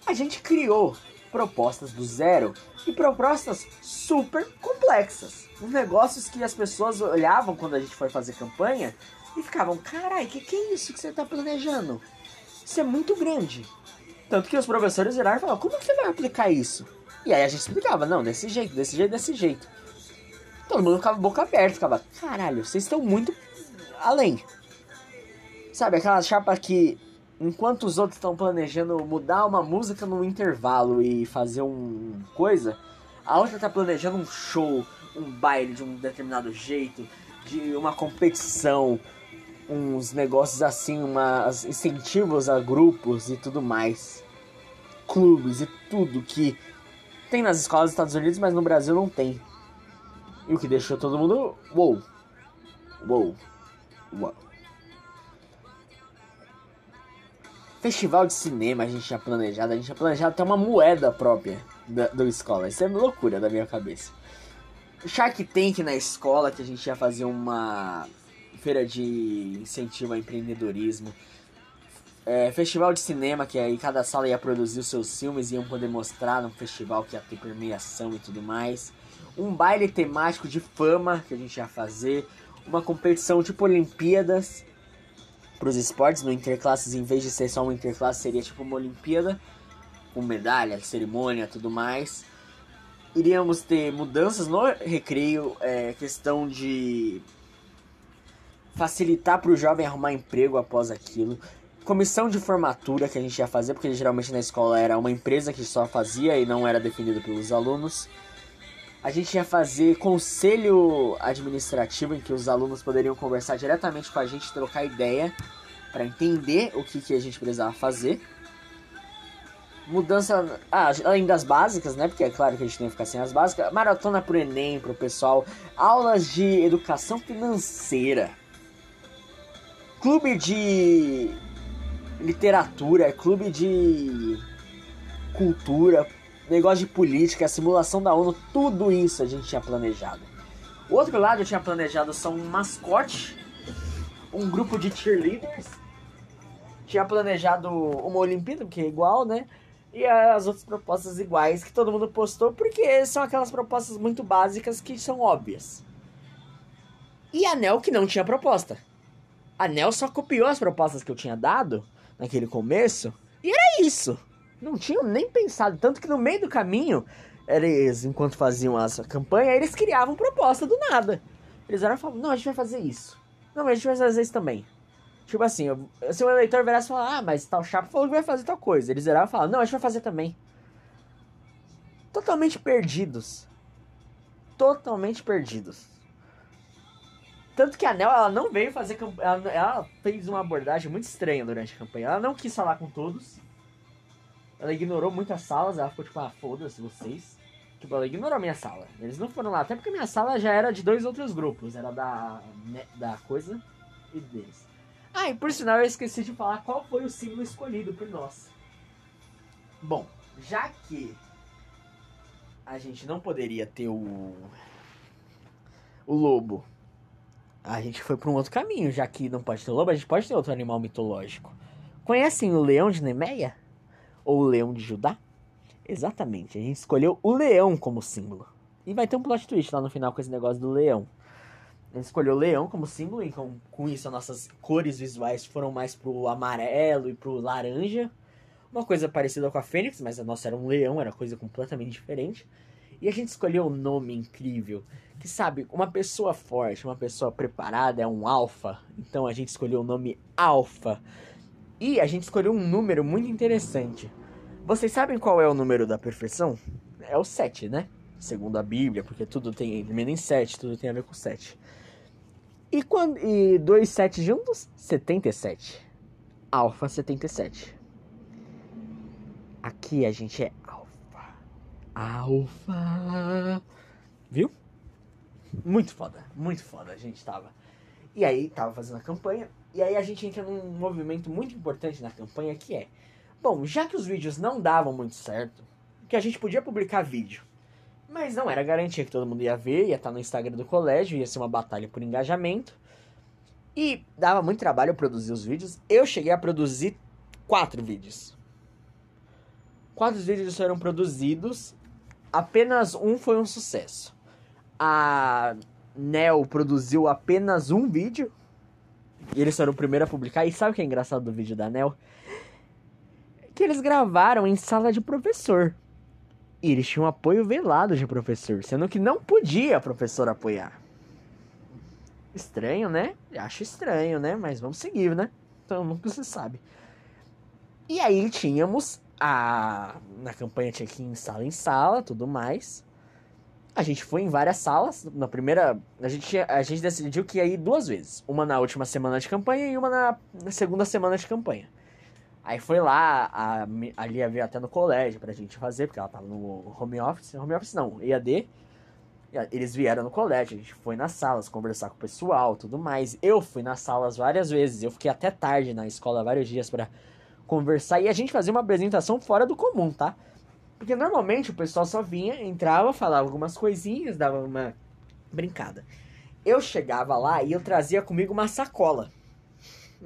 a gente criou propostas do zero e propostas super complexas. Uns negócios que as pessoas olhavam quando a gente foi fazer campanha e ficavam, carai, que que é isso que você está planejando? Isso é muito grande. Tanto que os professores viraram e falaram, como que você vai aplicar isso? E aí a gente explicava, não, desse jeito, desse jeito, desse jeito. Todo mundo ficava boca aberta, ficava, caralho, vocês estão muito além. Sabe, aquela chapa que enquanto os outros estão planejando mudar uma música no intervalo e fazer um coisa, a outra está planejando um show, um baile de um determinado jeito, de uma competição, uns negócios assim, umas incentivos a grupos e tudo mais. Clubes e tudo que tem nas escolas dos Estados Unidos, mas no Brasil não tem. E o que deixou todo mundo. Uou! Uou! Uou! Festival de cinema a gente tinha planejado, a gente tinha planejado até uma moeda própria da, do escola. Isso é loucura da minha cabeça. Shark Tank na escola, que a gente ia fazer uma feira de incentivo ao empreendedorismo. É, festival de cinema, que aí cada sala ia produzir os seus filmes e iam poder mostrar no festival que ia ter premiação e tudo mais. Um baile temático de fama que a gente ia fazer. Uma competição tipo Olimpíadas para os esportes, no Interclasses, em vez de ser só uma Interclasse, seria tipo uma Olimpíada, com medalha, cerimônia tudo mais. Iríamos ter mudanças no recreio, é, questão de facilitar para o jovem arrumar emprego após aquilo. Comissão de formatura que a gente ia fazer, porque geralmente na escola era uma empresa que só fazia e não era definido pelos alunos. A gente ia fazer conselho administrativo em que os alunos poderiam conversar diretamente com a gente, trocar ideia para entender o que, que a gente precisava fazer. Mudança, ah, além das básicas, né? Porque é claro que a gente tem que ficar sem as básicas. Maratona pro Enem, pro pessoal. Aulas de educação financeira clube de literatura, clube de cultura, negócio de política, simulação da ONU, tudo isso a gente tinha planejado. O outro lado eu tinha planejado só um mascote, um grupo de cheerleaders, tinha planejado uma Olimpíada, porque é igual, né? E as outras propostas iguais que todo mundo postou, porque são aquelas propostas muito básicas que são óbvias. E a Nel que não tinha proposta a Nel só copiou as propostas que eu tinha dado naquele começo e era isso. Não tinham nem pensado. Tanto que no meio do caminho, eles, enquanto faziam essa campanha, eles criavam proposta do nada. Eles eram falavam, não, a gente vai fazer isso. Não, a gente vai fazer isso também. Tipo assim, se o eleitor virasse e falar, ah, mas tal chapa falou que vai fazer tal coisa. Eles viravam e falavam, não, a gente vai fazer também. Totalmente perdidos. Totalmente perdidos. Tanto que a Nel, ela não veio fazer campanha. Ela, ela, fez uma abordagem muito estranha durante a campanha. Ela não quis falar com todos. Ela ignorou muitas salas. Ela ficou tipo, ah, foda-se vocês. Tipo, ela ignorou a minha sala. Eles não foram lá. Até porque a minha sala já era de dois outros grupos. Era da, né, da coisa e deles. Ah, e por sinal eu esqueci de falar qual foi o símbolo escolhido por nós. Bom, já que a gente não poderia ter o. O lobo. A gente foi para um outro caminho, já que não pode ter lobo, a gente pode ter outro animal mitológico. Conhecem o leão de Nemeia? Ou o leão de Judá? Exatamente, a gente escolheu o leão como símbolo. E vai ter um plot twist lá no final com esse negócio do leão. Gente escolheu o leão como símbolo, e com, com isso as nossas cores visuais foram mais pro amarelo e pro laranja. Uma coisa parecida com a Fênix, mas a nossa era um leão, era coisa completamente diferente. E a gente escolheu um nome incrível, que sabe, uma pessoa forte, uma pessoa preparada é um alfa. Então a gente escolheu o nome Alfa. E a gente escolheu um número muito interessante. Vocês sabem qual é o número da perfeição? É o 7, né? segundo a Bíblia, porque tudo tem, termina em 7, tudo tem a ver com 7. E, quando, e dois 7 juntos? 77. Alfa 77. Aqui a gente é alfa. Alfa. Viu? Muito foda, muito foda a gente tava. E aí, tava fazendo a campanha. E aí a gente entra num movimento muito importante na campanha que é. Bom, já que os vídeos não davam muito certo, que a gente podia publicar vídeo mas não era garantia que todo mundo ia ver, ia estar no Instagram do colégio, ia ser uma batalha por engajamento. E dava muito trabalho produzir os vídeos. Eu cheguei a produzir quatro vídeos. Quatro vídeos foram produzidos, apenas um foi um sucesso. A Nel produziu apenas um vídeo. E eles foram o primeiro a publicar. E sabe o que é engraçado do vídeo da Nel? Que eles gravaram em sala de professor. E eles tinham apoio velado de professor, sendo que não podia professor apoiar. Estranho, né? Acho estranho, né? Mas vamos seguir, né? Então nunca se sabe. E aí tínhamos a. Na campanha tinha que ir em sala em sala, tudo mais. A gente foi em várias salas. Na primeira. A gente, a gente decidiu que ia ir duas vezes. Uma na última semana de campanha e uma na, na segunda semana de campanha. Aí foi lá, a, a Lia veio até no colégio pra gente fazer, porque ela tava no home office. Home office não, EAD. Eles vieram no colégio, a gente foi nas salas conversar com o pessoal, tudo mais. Eu fui nas salas várias vezes, eu fiquei até tarde na escola vários dias para conversar e a gente fazia uma apresentação fora do comum, tá? Porque normalmente o pessoal só vinha, entrava, falava algumas coisinhas, dava uma brincada. Eu chegava lá e eu trazia comigo uma sacola.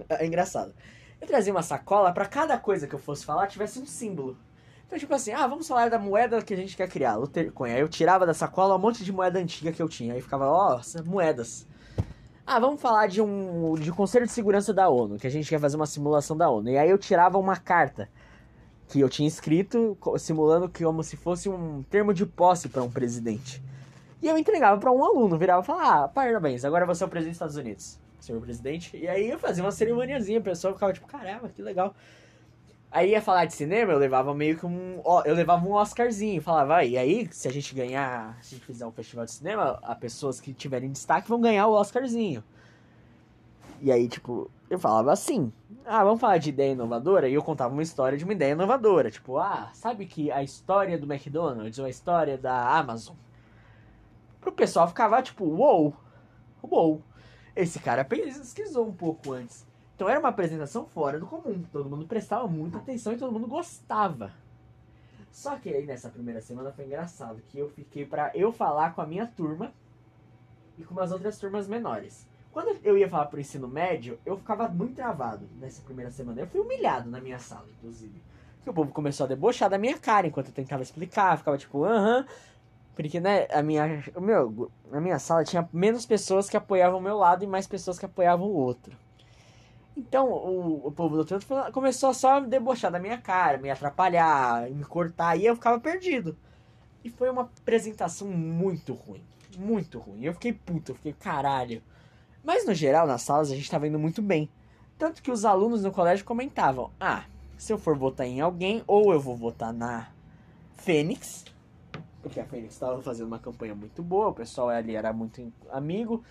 É engraçado. Eu trazia uma sacola para cada coisa que eu fosse falar tivesse um símbolo. Então, tipo assim, ah, vamos falar da moeda que a gente quer criar, Luthercoin. Aí eu tirava da sacola um monte de moeda antiga que eu tinha. Aí ficava, ó, oh, moedas. Ah, vamos falar de um de Conselho de Segurança da ONU, que a gente quer fazer uma simulação da ONU. E aí eu tirava uma carta que eu tinha escrito, simulando que como se fosse um termo de posse para um presidente. E eu entregava para um aluno, virava e falava: "Ah, parabéns, agora você é o presidente dos Estados Unidos" senhor presidente. E aí eu fazia uma cerimoniazinha, a pessoa ficava tipo, caramba, que legal. Aí ia falar de cinema, eu levava meio que um. Eu levava um Oscarzinho. Falava, e aí, se a gente ganhar, se a gente fizer um festival de cinema, as pessoas que tiverem destaque vão ganhar o Oscarzinho. E aí, tipo, eu falava assim: ah, vamos falar de ideia inovadora? E eu contava uma história de uma ideia inovadora. Tipo, ah, sabe que a história do McDonald's ou a história da Amazon? Pro pessoal ficava tipo, uou, uou. Esse cara pesquisou um pouco antes. Então era uma apresentação fora do comum. Todo mundo prestava muita atenção e todo mundo gostava. Só que aí nessa primeira semana foi engraçado que eu fiquei para eu falar com a minha turma e com umas outras turmas menores. Quando eu ia falar pro ensino médio, eu ficava muito travado nessa primeira semana. Eu fui humilhado na minha sala, inclusive. Porque o povo começou a debochar da minha cara enquanto eu tentava explicar. Ficava tipo, aham, porque, né, a minha, o meu, a minha sala tinha menos pessoas que apoiavam o meu lado e mais pessoas que apoiavam o outro. Então, o, o povo do outro começou só a debochar da minha cara, me atrapalhar, me cortar, e eu ficava perdido. E foi uma apresentação muito ruim. Muito ruim. Eu fiquei puto, eu fiquei caralho. Mas no geral, nas salas a gente tava indo muito bem. Tanto que os alunos no colégio comentavam: Ah, se eu for votar em alguém, ou eu vou votar na Fênix, porque a Fênix estava fazendo uma campanha muito boa, o pessoal ali era muito amigo,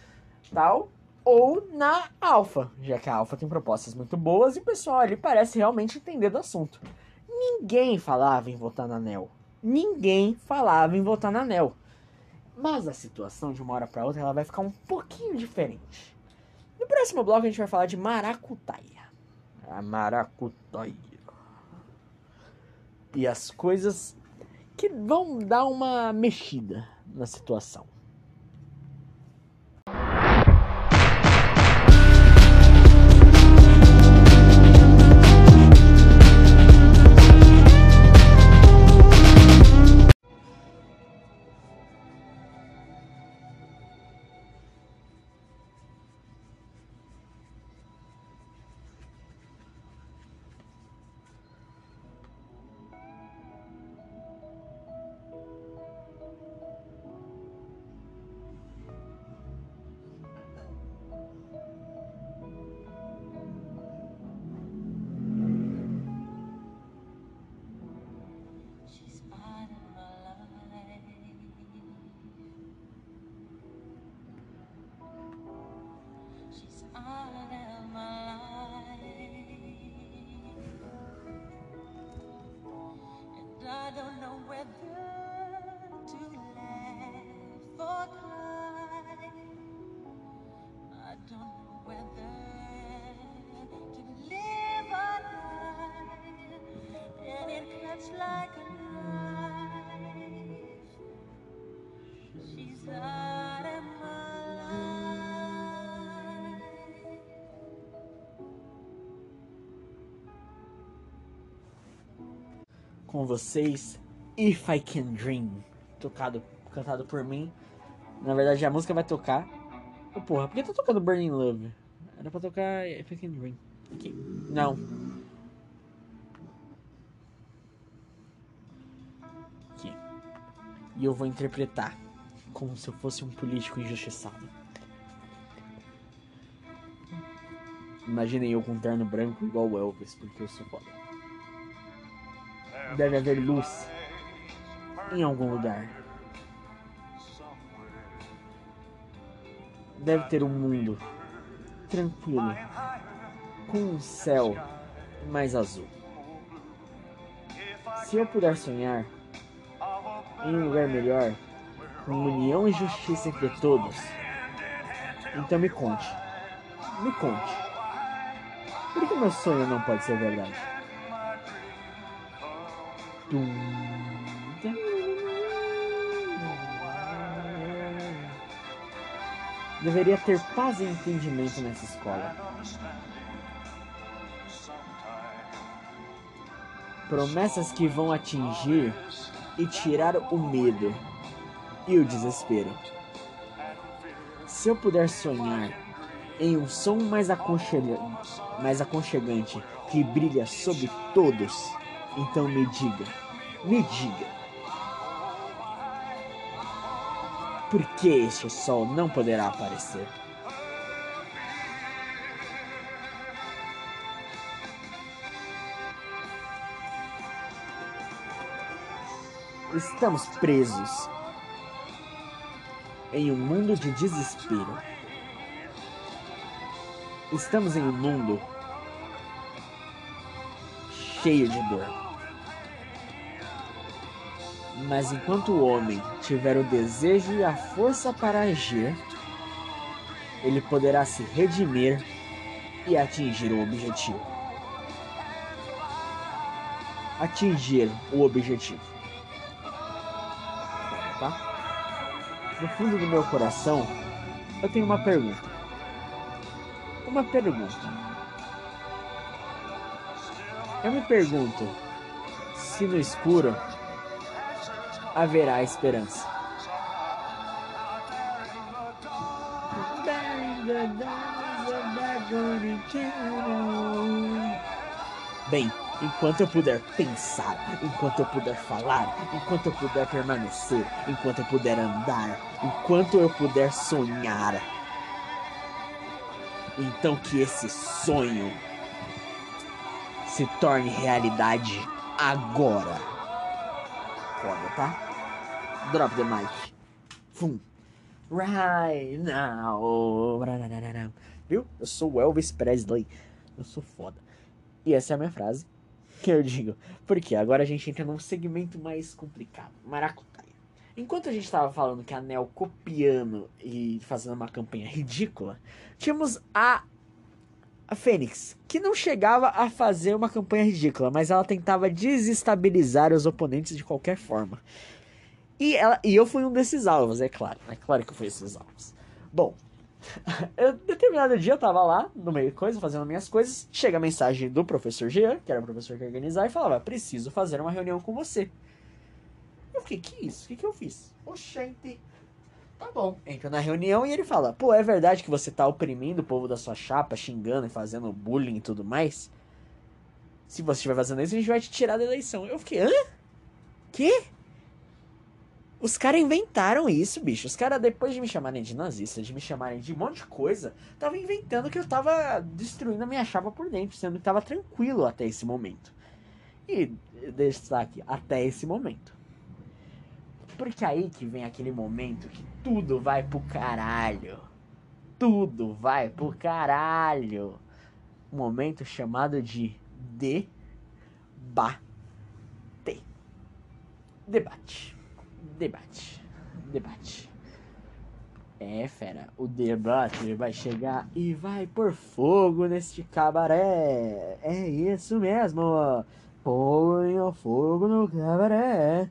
tal, ou na Alpha, já que a Alpha tem propostas muito boas e o pessoal ali parece realmente entender do assunto. Ninguém falava em votar na NEL. Ninguém falava em votar na NEL. Mas a situação de uma hora para outra ela vai ficar um pouquinho diferente. No próximo bloco a gente vai falar de maracutaia. A maracutaia. E as coisas que vão dar uma mexida na situação. Com vocês If I Can Dream, tocado, cantado por mim. Na verdade a música vai tocar. Oh, porra, por que tá tocando Burning Love? Era pra tocar If I Can Dream. Aqui. Não. Aqui. E eu vou interpretar como se eu fosse um político injustiçado. Imaginem eu com um terno branco igual o Elvis, porque eu sou foda. Deve haver luz em algum lugar. Deve ter um mundo tranquilo, com um céu mais azul. Se eu puder sonhar em um lugar melhor, com união e justiça entre todos, então me conte. Me conte. Por que meu sonho não pode ser verdade? Deveria ter paz e entendimento nessa escola. Promessas que vão atingir e tirar o medo e o desespero. Se eu puder sonhar em um som mais, aconchegante, mais aconchegante que brilha sobre todos então me diga, me diga. Por que este sol não poderá aparecer? Estamos presos em um mundo de desespero. Estamos em um mundo cheio de dor. Mas enquanto o homem tiver o desejo e a força para agir, ele poderá se redimir e atingir o objetivo. Atingir o objetivo. Tá? No fundo do meu coração, eu tenho uma pergunta. Uma pergunta. Eu me pergunto se no escuro haverá esperança. Bem, enquanto eu puder pensar, enquanto eu puder falar, enquanto eu puder permanecer, enquanto eu puder andar, enquanto eu puder sonhar, então que esse sonho se torne realidade agora. Foda, tá? Drop the mic. Fum. Right now. Viu? Eu sou o Elvis Presley. Eu sou foda. E essa é a minha frase que eu digo. Porque agora a gente entra num segmento mais complicado. Maracutaia. Enquanto a gente estava falando que a Nel copiando e fazendo uma campanha ridícula, tínhamos a a Fênix, que não chegava a fazer uma campanha ridícula, mas ela tentava desestabilizar os oponentes de qualquer forma. E, ela, e eu fui um desses alvos, é claro. É claro que eu fui esses alvos. Bom, eu, determinado dia eu tava lá, no meio de coisa, fazendo minhas coisas. Chega a mensagem do professor Jean, que era o professor que ia organizar, e falava: Preciso fazer uma reunião com você. Eu fiquei: Que isso? O que, que eu fiz? Oxente. Tá bom. Entra na reunião e ele fala: Pô, é verdade que você tá oprimindo o povo da sua chapa, xingando e fazendo bullying e tudo mais? Se você estiver fazendo isso, a gente vai te tirar da eleição. Eu fiquei: Hã? Que? Os caras inventaram isso, bicho. Os caras, depois de me chamarem de nazista, de me chamarem de um monte de coisa, tava inventando que eu tava destruindo a minha chapa por dentro, sendo que tava tranquilo até esse momento. E destaque, até esse momento. Porque aí que vem aquele momento que tudo vai pro caralho. Tudo vai pro caralho. Um momento chamado de debate. Debate. Debate. Debate. É, fera, o debate vai chegar e vai por fogo neste cabaré. É isso mesmo. Põe o fogo no cabaré.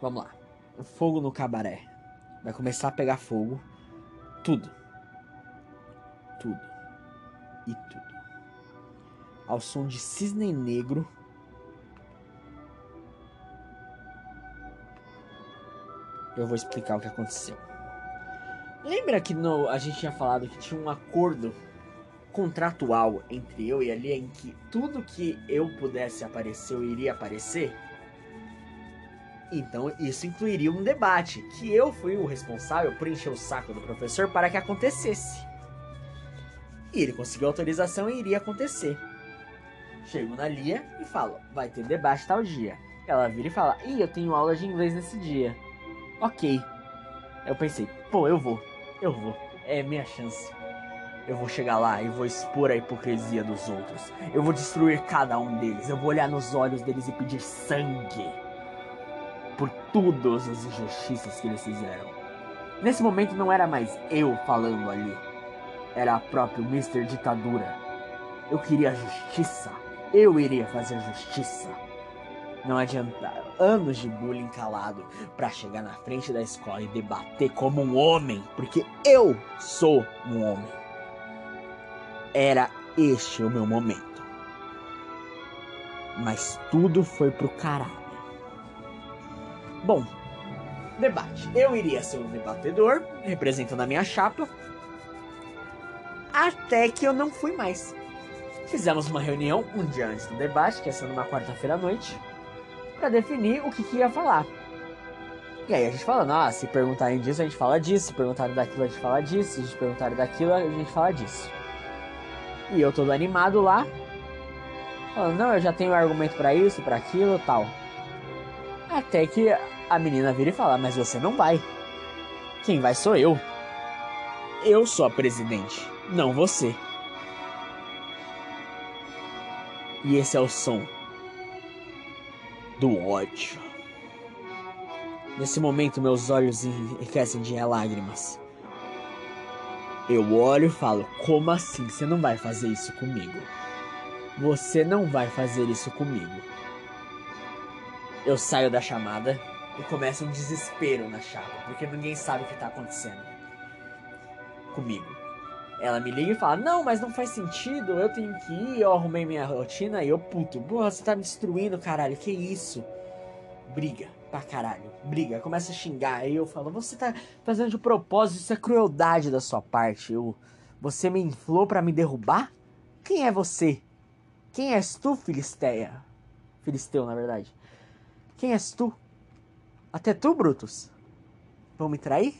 Vamos lá. Fogo no cabaré. Vai começar a pegar fogo. Tudo. Tudo. E tudo. Ao som de cisne negro eu vou explicar o que aconteceu. Lembra que no, a gente tinha falado que tinha um acordo contratual entre eu e a Lia em que tudo que eu pudesse aparecer, eu iria aparecer? Então isso incluiria um debate, que eu fui o responsável por encher o saco do professor para que acontecesse. E ele conseguiu autorização e iria acontecer. Chego na Lia e falo, vai ter debate tal dia. Ela vira e fala, ih, eu tenho aula de inglês nesse dia ok. Eu pensei, pô, eu vou, eu vou, é minha chance. Eu vou chegar lá e vou expor a hipocrisia dos outros. Eu vou destruir cada um deles. Eu vou olhar nos olhos deles e pedir sangue por todas as injustiças que eles fizeram. Nesse momento não era mais eu falando ali. Era a própria Mr. Ditadura. Eu queria justiça. Eu iria fazer justiça. Não adianta anos de bullying calado para chegar na frente da escola e debater como um homem, porque eu sou um homem. Era este o meu momento. Mas tudo foi pro caralho. Bom, debate. Eu iria ser um debatedor, representando a minha chapa. Até que eu não fui mais. Fizemos uma reunião um dia antes do debate, que ia ser numa quarta-feira à noite para definir o que, que, ia falar. E aí a gente fala, nossa, se perguntarem disso, a gente fala disso, se perguntarem daquilo, a gente fala disso, se perguntarem daquilo, a gente fala disso. E eu todo animado lá, falando, não, eu já tenho argumento para isso, para aquilo, tal. Até que a menina vira e fala, mas você não vai. Quem vai sou eu. Eu sou a presidente, não você. E esse é o som do ódio. Nesse momento, meus olhos enriquecem de lágrimas. Eu olho e falo: Como assim? Você não vai fazer isso comigo? Você não vai fazer isso comigo. Eu saio da chamada e começa um desespero na chapa, porque ninguém sabe o que está acontecendo comigo. Ela me liga e fala: Não, mas não faz sentido, eu tenho que ir. Eu arrumei minha rotina e eu, puto, porra, você tá me destruindo, caralho, que isso? Briga pra caralho, briga, começa a xingar. Aí eu falo: Você tá fazendo de propósito, isso é crueldade da sua parte. Eu, você me inflou para me derrubar? Quem é você? Quem és tu, Filisteia? Filisteu, na verdade. Quem és tu? Até tu, Brutus? Vão me trair?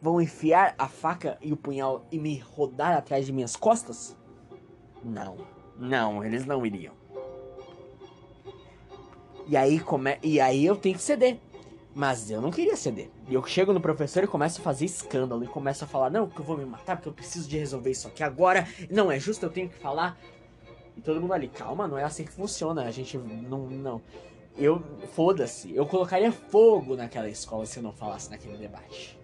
Vão enfiar a faca e o punhal e me rodar atrás de minhas costas? Não, não, eles não iriam. E aí, come... e aí eu tenho que ceder. Mas eu não queria ceder. E eu chego no professor e começo a fazer escândalo. E começo a falar, não, que eu vou me matar, porque eu preciso de resolver isso aqui agora. Não é justo, eu tenho que falar. E todo mundo ali, calma, não é assim que funciona. A gente não. não. Eu. Foda-se. Eu colocaria fogo naquela escola se eu não falasse naquele debate.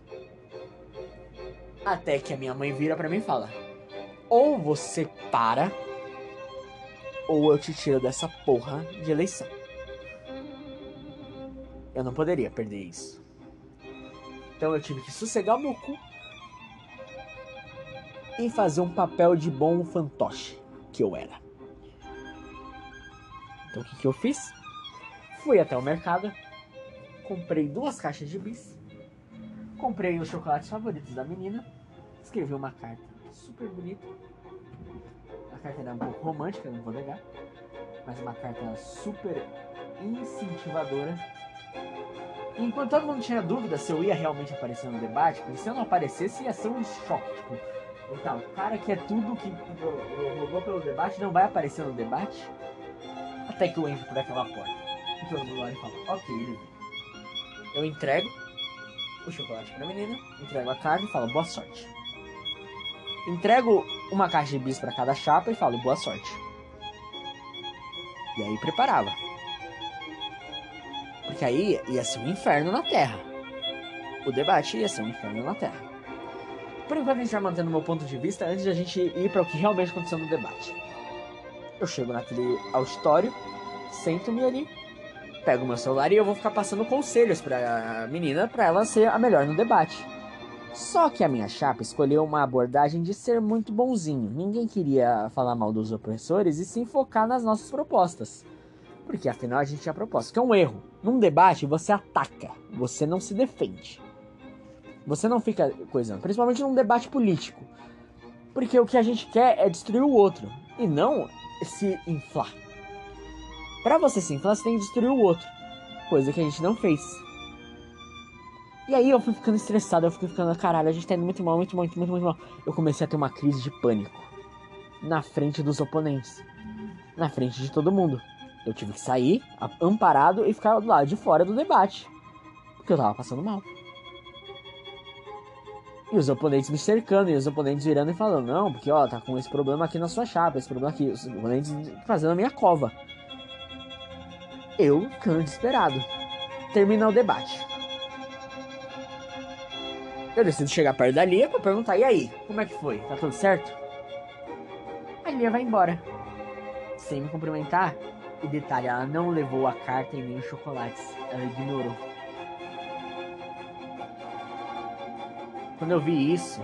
Até que a minha mãe vira para mim e fala: Ou você para, ou eu te tiro dessa porra de eleição. Eu não poderia perder isso. Então eu tive que sossegar o meu cu e fazer um papel de bom fantoche que eu era. Então o que, que eu fiz? Fui até o mercado, comprei duas caixas de bis, comprei os chocolates favoritos da menina, escrevi uma carta super bonita. A carta era um pouco romântica, não vou negar, mas uma carta super incentivadora enquanto todo mundo tinha dúvida se eu ia realmente aparecer no debate, porque se eu não aparecesse ia ser um choque. Tipo, então, o cara que é tudo que jogou pelo debate não vai aparecer no debate até que eu entro por aquela porta. E todo mundo olha e fala, ok, ele. Eu entrego o chocolate pra menina, entrego a carne e falo, boa sorte. Entrego uma caixa de bis para cada chapa e falo, boa sorte. E aí preparava. Porque aí ia ser um inferno na Terra. O debate ia ser um inferno na Terra. Por enquanto a gente vai mantendo o meu ponto de vista antes de a gente ir para o que realmente aconteceu no debate. Eu chego naquele auditório, sento-me ali, pego meu celular e eu vou ficar passando conselhos para a menina para ela ser a melhor no debate. Só que a minha chapa escolheu uma abordagem de ser muito bonzinho. Ninguém queria falar mal dos opressores e se focar nas nossas propostas. Porque afinal a gente tinha proposta, que é um erro. Num debate você ataca, você não se defende. Você não fica coisando, principalmente num debate político. Porque o que a gente quer é destruir o outro e não se inflar. Para você se inflar, você tem que destruir o outro, coisa que a gente não fez. E aí eu fui ficando estressado, eu fui ficando, caralho, a gente tá indo muito mal, muito mal, muito, muito, muito mal. Eu comecei a ter uma crise de pânico. Na frente dos oponentes. Na frente de todo mundo. Eu tive que sair, amparado, e ficar do lado de fora do debate. Porque eu tava passando mal. E os oponentes me cercando, e os oponentes virando e falando, não, porque ó, tá com esse problema aqui na sua chapa, esse problema aqui. Os oponentes fazendo a minha cova. Eu ficando desesperado. Termina o debate. Eu decido chegar perto da Lia pra perguntar, e aí, como é que foi? Tá tudo certo? A Lia vai embora. Sem me cumprimentar, e detalhe, ela não levou a carta e nem os chocolates. Ela ignorou. Quando eu vi isso,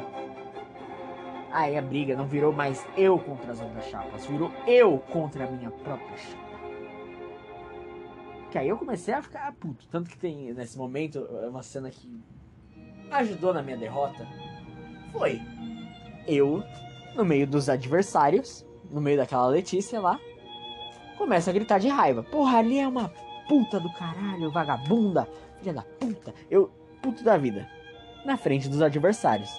aí a briga não virou mais eu contra as outras chapas, virou eu contra a minha própria chapa. Que aí eu comecei a ficar puto. Tanto que tem nesse momento uma cena que ajudou na minha derrota. Foi eu no meio dos adversários, no meio daquela Letícia lá, começa a gritar de raiva. Porra, ali é uma puta do caralho, vagabunda, filha da puta. Eu, puto da vida. Na frente dos adversários.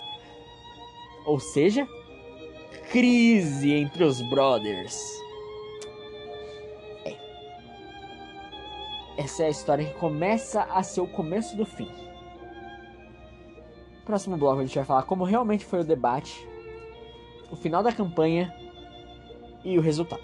Ou seja, crise entre os brothers. É. Essa é a história que começa a ser o começo do fim. Próximo bloco a gente vai falar como realmente foi o debate, o final da campanha e o resultado.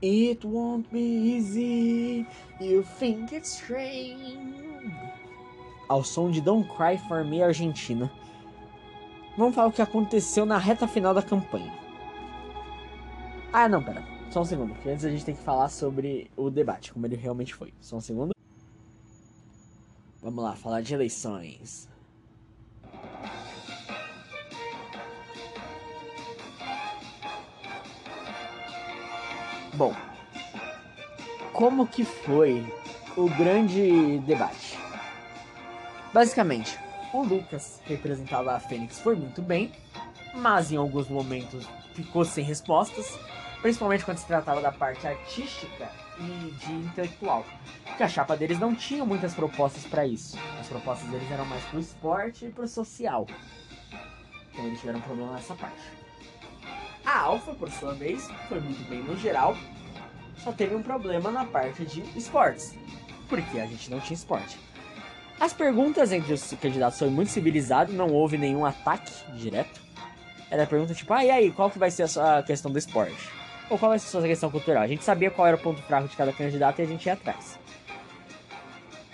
It won't be easy, you think it's strange. Ao som de Don't Cry for Me Argentina. Vamos falar o que aconteceu na reta final da campanha. Ah, não, pera. Só um segundo, porque antes a gente tem que falar sobre o debate, como ele realmente foi. Só um segundo. Vamos lá, falar de eleições. Bom, como que foi o grande debate? Basicamente, o Lucas, representava a Fênix, foi muito bem, mas em alguns momentos ficou sem respostas. principalmente quando se tratava da parte artística e de intelectual. Porque a chapa deles não tinha muitas propostas para isso. As propostas deles eram mais pro esporte e pro social. Então eles tiveram um problema nessa parte. A Alfa, por sua vez, foi muito bem no geral, só teve um problema na parte de esportes, porque a gente não tinha esporte. As perguntas entre os candidatos foram muito civilizadas, não houve nenhum ataque direto. Era a pergunta tipo, ah, e aí, qual que vai ser a sua questão do esporte? Ou qual vai ser a sua questão cultural? A gente sabia qual era o ponto fraco de cada candidato e a gente ia atrás.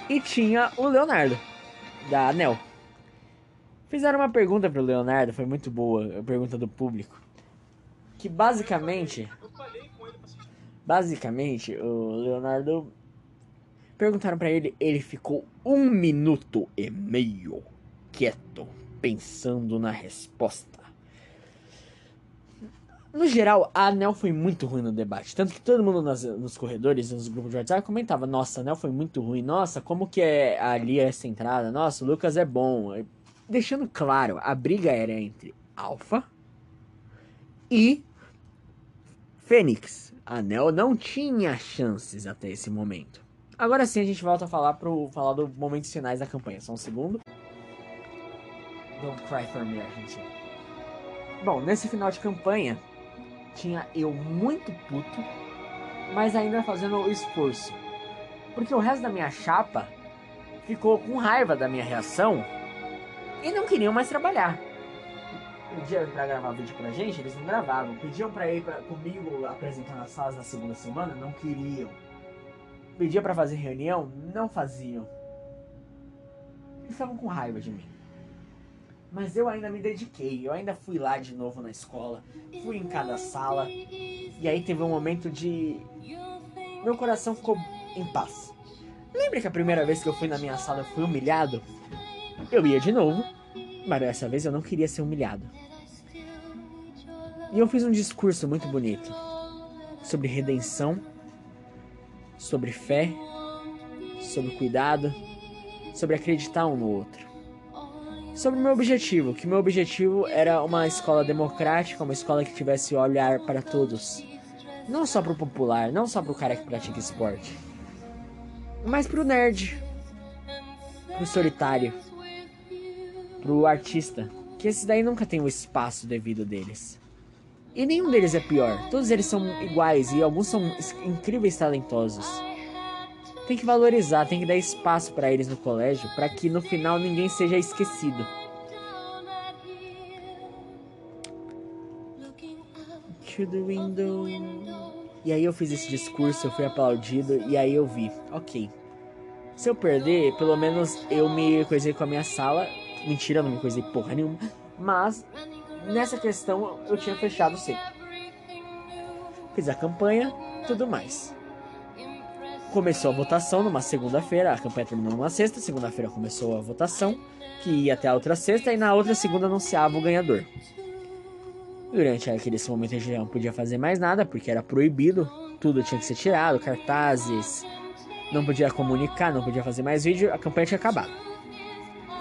E tinha o Leonardo, da ANEL. Fizeram uma pergunta pro Leonardo, foi muito boa, a pergunta do público. Que basicamente. Basicamente, o Leonardo. Perguntaram para ele, ele ficou um minuto e meio quieto, pensando na resposta. No geral, a Anel foi muito ruim no debate. Tanto que todo mundo nas, nos corredores, nos grupos de WhatsApp, comentava: Nossa, a Anel foi muito ruim. Nossa, como que é ali essa entrada? Nossa, o Lucas é bom. Deixando claro, a briga era entre Alpha e Fênix. A Anel não tinha chances até esse momento. Agora sim a gente volta a falar pro falar dos momentos finais da campanha. Só um segundo. Don't cry for me, Argentina. Bom, nesse final de campanha, tinha eu muito puto, mas ainda fazendo o esforço. Porque o resto da minha chapa ficou com raiva da minha reação e não queriam mais trabalhar. Pediam pra gravar vídeo pra gente, eles não gravavam. Pediam pra ir pra, comigo apresentar nas salas na segunda semana, não queriam. Pediam pra fazer reunião, não faziam. Eles estavam com raiva de mim. Mas eu ainda me dediquei, eu ainda fui lá de novo na escola, fui em cada sala. E aí teve um momento de. Meu coração ficou em paz. Lembra que a primeira vez que eu fui na minha sala eu fui humilhado? Eu ia de novo, mas dessa vez eu não queria ser humilhado. E eu fiz um discurso muito bonito sobre redenção, sobre fé, sobre cuidado, sobre acreditar um no outro sobre o meu objetivo, que meu objetivo era uma escola democrática, uma escola que tivesse olhar para todos. Não só para o popular, não só para o cara que pratica esporte, mas para o nerd, para o solitário, para o artista, que esses daí nunca tem o espaço devido deles. E nenhum deles é pior, todos eles são iguais e alguns são incríveis talentosos tem que valorizar, tem que dar espaço para eles no colégio, para que no final ninguém seja esquecido. E aí eu fiz esse discurso, eu fui aplaudido e aí eu vi, ok. Se eu perder, pelo menos eu me coisei com a minha sala. Mentira, não me coisei porra nenhuma. Mas nessa questão eu tinha fechado seco. Fiz a campanha, tudo mais começou a votação numa segunda-feira, a campanha terminou numa sexta, segunda-feira começou a votação, que ia até a outra sexta, e na outra segunda anunciava o ganhador. Durante aquele momento a gente não podia fazer mais nada, porque era proibido, tudo tinha que ser tirado, cartazes, não podia comunicar, não podia fazer mais vídeo, a campanha tinha acabado.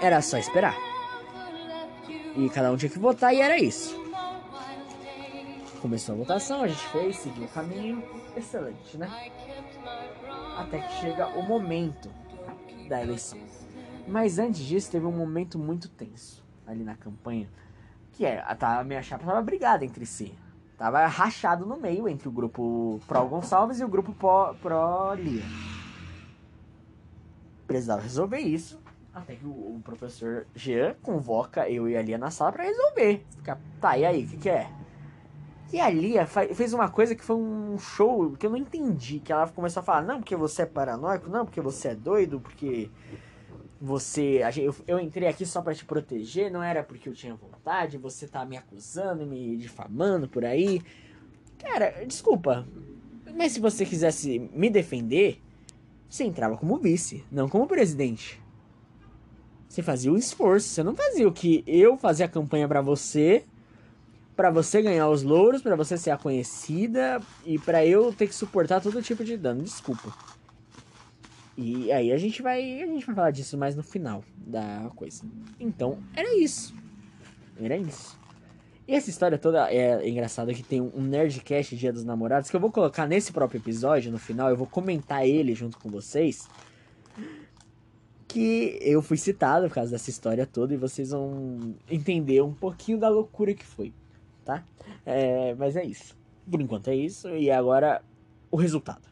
Era só esperar. E cada um tinha que votar e era isso. Começou a votação, a gente fez, seguiu o caminho, excelente, né? até que chega o momento da eleição. Mas antes disso, teve um momento muito tenso ali na campanha, que é, a, minha chapa tava brigada entre si. Tava rachado no meio entre o grupo Pro Gonçalves e o grupo Pro Lia. Precisava resolver isso, até que o, o professor Jean convoca eu e a Lia na sala para resolver. Fica, tá, e aí, o que, que é? E a Lia fez uma coisa que foi um show que eu não entendi. Que ela começou a falar, não, porque você é paranoico, não, porque você é doido, porque você. Eu, eu entrei aqui só para te proteger, não era porque eu tinha vontade, você tá me acusando, me difamando por aí. Cara, desculpa. Mas se você quisesse me defender, você entrava como vice, não como presidente. Você fazia o esforço, você não fazia o que eu fazia a campanha para você para você ganhar os louros, para você ser a conhecida e para eu ter que suportar todo tipo de dano. Desculpa. E aí a gente vai, a gente vai falar disso mais no final da coisa. Então, era isso. Era isso. E essa história toda é engraçada que tem um Nerdcast Dia dos Namorados que eu vou colocar nesse próprio episódio, no final, eu vou comentar ele junto com vocês. Que eu fui citado por causa dessa história toda e vocês vão entender um pouquinho da loucura que foi, tá? É, mas é isso. Por enquanto é isso. E agora o resultado.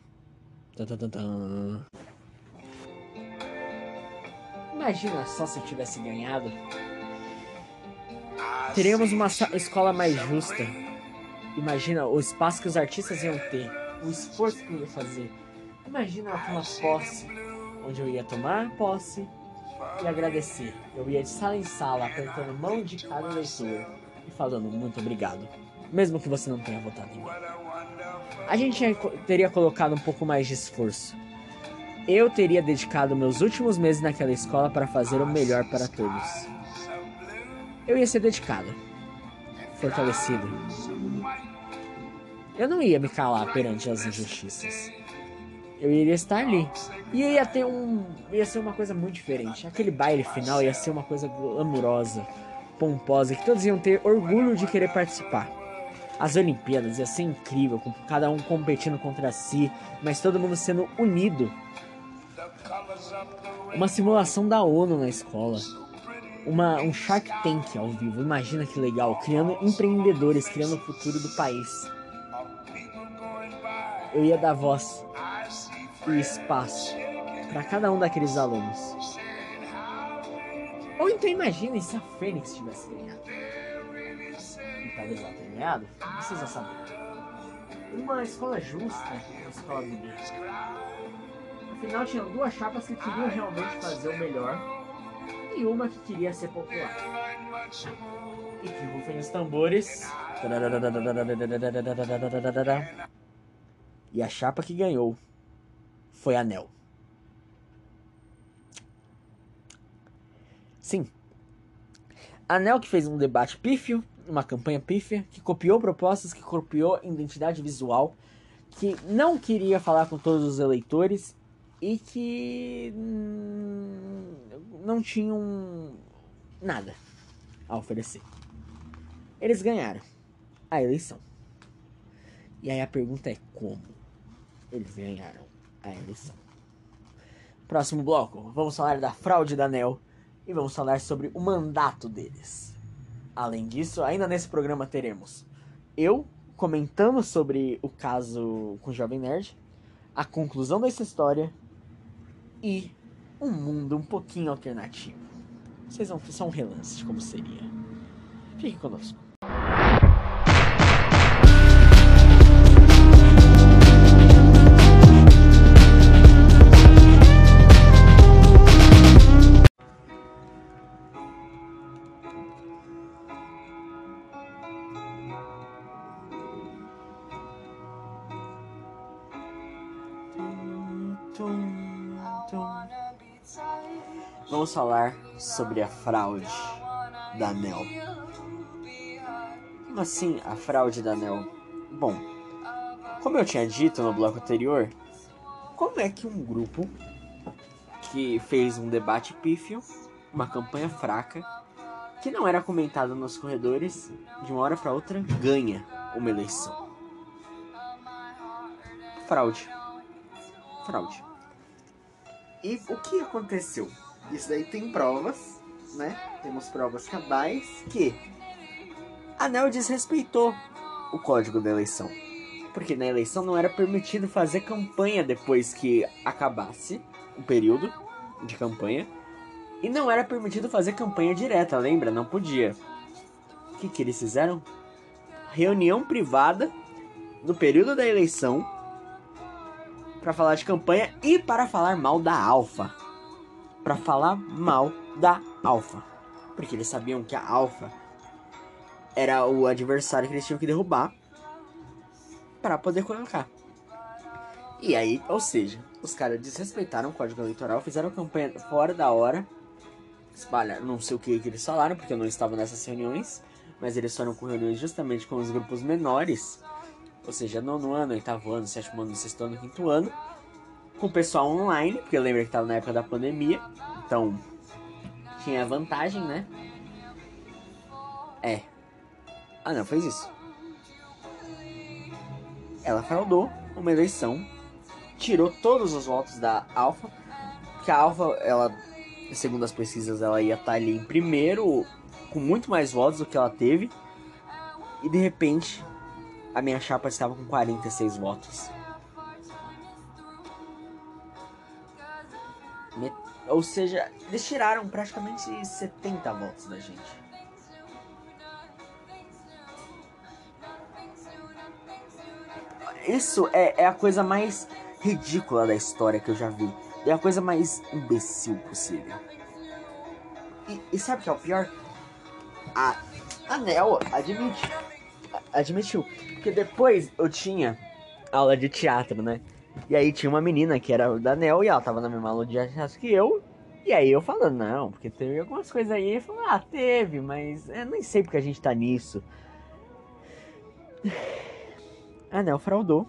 Imagina só se eu tivesse ganhado teríamos uma escola mais justa. Imagina o espaço que os artistas iam ter, o esforço que eu ia fazer. Imagina aquela posse, onde eu ia tomar posse e agradecer. Eu ia de sala em sala, apertando mão de cada leitor e falando muito obrigado, mesmo que você não tenha votado em mim. A gente teria colocado um pouco mais de esforço. Eu teria dedicado meus últimos meses naquela escola para fazer o melhor para todos eu ia ser dedicado, fortalecido. Eu não ia me calar perante as injustiças. Eu iria estar ali. E ia ter um. ia ser uma coisa muito diferente. Aquele baile final ia ser uma coisa glamurosa, pomposa, que todos iam ter orgulho de querer participar. As Olimpíadas ia ser incrível, com cada um competindo contra si, mas todo mundo sendo unido. Uma simulação da ONU na escola uma, um Shark Tank ao vivo. Imagina que legal, criando empreendedores, criando o futuro do país. Eu ia dar voz e espaço para cada um daqueles alunos. Ou então imagine se a Fênix tivesse ganhado. E talvez ela tenha ganhado, não precisa saber. Uma escola justa, uma escola bonita. Afinal, tinham duas chapas que queriam realmente fazer o melhor e uma que queria ser popular. E que rufem os tambores. E a chapa que ganhou foi a Nel. Sim. A Nel que fez um debate pífio, uma campanha pífia, que copiou propostas, que copiou identidade visual, que não queria falar com todos os eleitores e que hum, não tinham nada a oferecer. Eles ganharam a eleição. E aí a pergunta é como eles ganharam a eleição. Próximo bloco, vamos falar da fraude da NEL e vamos falar sobre o mandato deles. Além disso, ainda nesse programa teremos eu comentando sobre o caso com o Jovem Nerd, a conclusão dessa história e um mundo um pouquinho alternativo. Vocês vão só um relance de como seria. Fique conosco. Vamos falar sobre a fraude da Nel. Como assim a fraude da Nel? Bom, como eu tinha dito no bloco anterior, como é que um grupo que fez um debate pífio, uma campanha fraca, que não era comentado nos corredores, de uma hora para outra ganha uma eleição? Fraude. Fraude. E o que aconteceu? Isso daí tem provas, né? Temos provas cabais que a NEL desrespeitou o código da eleição. Porque na eleição não era permitido fazer campanha depois que acabasse o período de campanha. E não era permitido fazer campanha direta, lembra? Não podia. O que, que eles fizeram? Reunião privada no período da eleição para falar de campanha e para falar mal da Alfa para falar mal da Alpha, porque eles sabiam que a Alpha era o adversário que eles tinham que derrubar para poder colocar. E aí, ou seja, os caras desrespeitaram o código eleitoral, fizeram campanha fora da hora. Espalha, não sei o que, que eles falaram, porque eu não estava nessas reuniões, mas eles foram com reuniões justamente com os grupos menores, ou seja, nono ano, oitavo ano, sétimo ano, sexto ano, quinto ano, com o pessoal online, porque lembra que estava na época da pandemia, então tinha vantagem, né? É. A Anel fez isso. Ela fraudou uma eleição, tirou todos os votos da Alpha, que a Alpha, ela, segundo as pesquisas, ela ia estar ali em primeiro, com muito mais votos do que ela teve, e de repente a minha chapa estava com 46 votos. Ou seja, eles tiraram praticamente 70 votos da gente. Isso é, é a coisa mais ridícula da história que eu já vi. É a coisa mais imbecil possível. E, e sabe o que é o pior? A Anel admite. Admitiu. Porque depois eu tinha aula de teatro, né? E aí tinha uma menina que era da Nel e ela tava na mesma aula de teatro que eu. E aí eu falando, não, porque teve algumas coisas aí. Ele falou, ah, teve, mas eu nem sei porque a gente tá nisso. A Nel fraudou.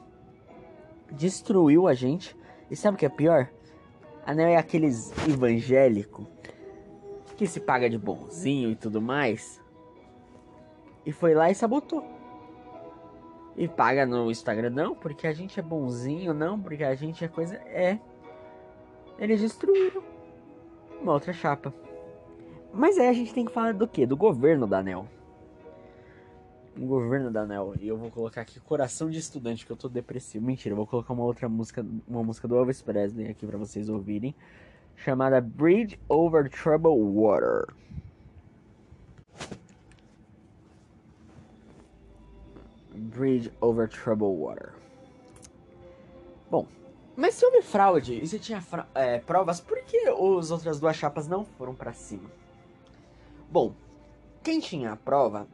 Destruiu a gente. E sabe o que é pior? A Nel é aqueles evangélico que se paga de bonzinho e tudo mais. E foi lá e sabotou. E paga no Instagram, não, porque a gente é bonzinho, não, porque a gente é coisa. É. Eles destruíram uma outra chapa. Mas aí a gente tem que falar do que? Do governo da ANEL. O governo da ANEL. E eu vou colocar aqui Coração de Estudante, que eu tô depressivo. Mentira, eu vou colocar uma outra música, uma música do Elvis Presley aqui para vocês ouvirem. Chamada Bridge Over Troubled Water. Bridge Over Troubled Water. Bom, mas se houve fraude e se tinha é, provas, por que as outras duas chapas não foram para cima? Bom, quem tinha a prova,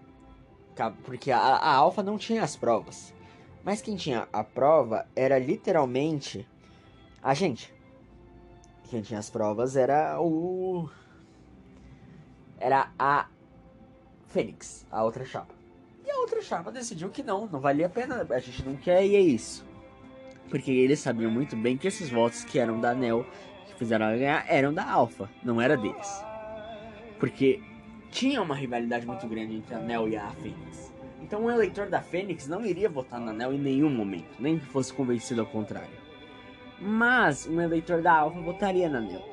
porque a, a Alfa não tinha as provas, mas quem tinha a prova era literalmente a gente. Quem tinha as provas era o. Era a Fênix, a outra chapa. Outra chapa decidiu que não, não valia a pena, a gente não quer e é isso. Porque eles sabiam muito bem que esses votos que eram da Nel, que fizeram ela ganhar, eram da Alpha, não era deles. Porque tinha uma rivalidade muito grande entre a Nel e a Fênix. Então o eleitor da Fênix não iria votar na Nel em nenhum momento, nem que fosse convencido ao contrário. Mas um eleitor da Alpha votaria na Nel,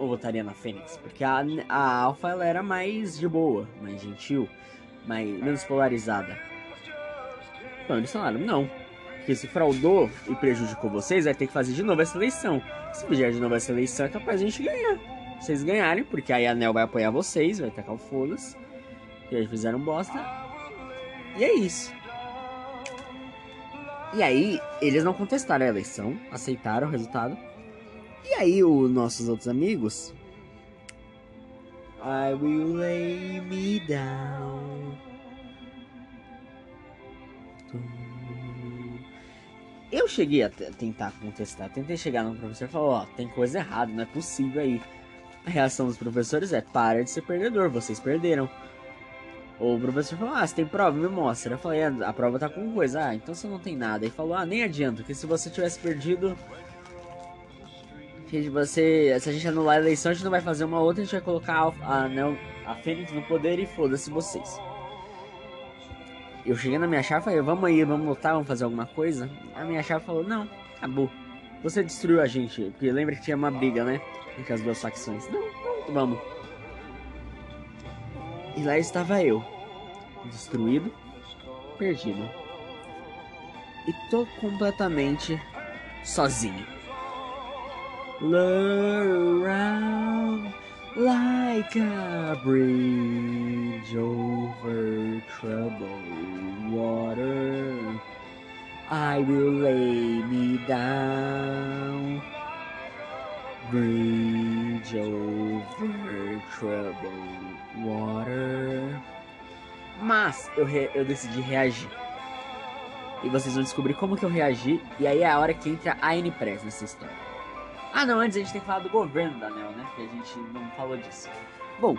ou votaria na Fênix, porque a, a Alpha ela era mais de boa, mais gentil, mais, menos polarizada. Então eles falaram, não, porque se fraudou e prejudicou vocês, vai ter que fazer de novo essa eleição. Se fizer de novo essa eleição, é capaz de a gente ganhar. Vocês ganharem, porque aí a Anel vai apoiar vocês, vai tacar o foda-se. Que eles fizeram bosta. E é isso. E aí, eles não contestaram a eleição, aceitaram o resultado. E aí, os nossos outros amigos. I will lay me down. Eu cheguei a tentar contestar, tentei chegar no professor e falar, ó, oh, tem coisa errada, não é possível aí. A reação dos professores é, para de ser perdedor, vocês perderam. O professor falou, ah, você tem prova? Me mostra. Eu falei, ah, a prova tá com coisa. Ah, então você não tem nada. Ele falou, ah, nem adianta, porque se você tivesse perdido... Se, você, se a gente anular a eleição, a gente não vai fazer uma outra, a gente vai colocar a, a, não, a Fênix no poder e foda-se vocês eu cheguei na minha chave e falei, vamos aí, vamos lutar, vamos fazer alguma coisa. A minha chave falou, não, acabou. Você destruiu a gente, porque lembra que tinha uma briga, né? Entre as duas facções. Não, não, vamos. E lá estava eu, destruído, perdido. E tô completamente sozinho. Look around like a bridge over troubled water. I will lay me down, bridge over troubled water. Mas eu, re eu decidi reagir. E vocês vão descobrir como que eu reagi. E aí é a hora que entra a N-Press nessa história. Ah, não, antes a gente tem que falar do governo da ANEL, né? Que a gente não falou disso. Bom,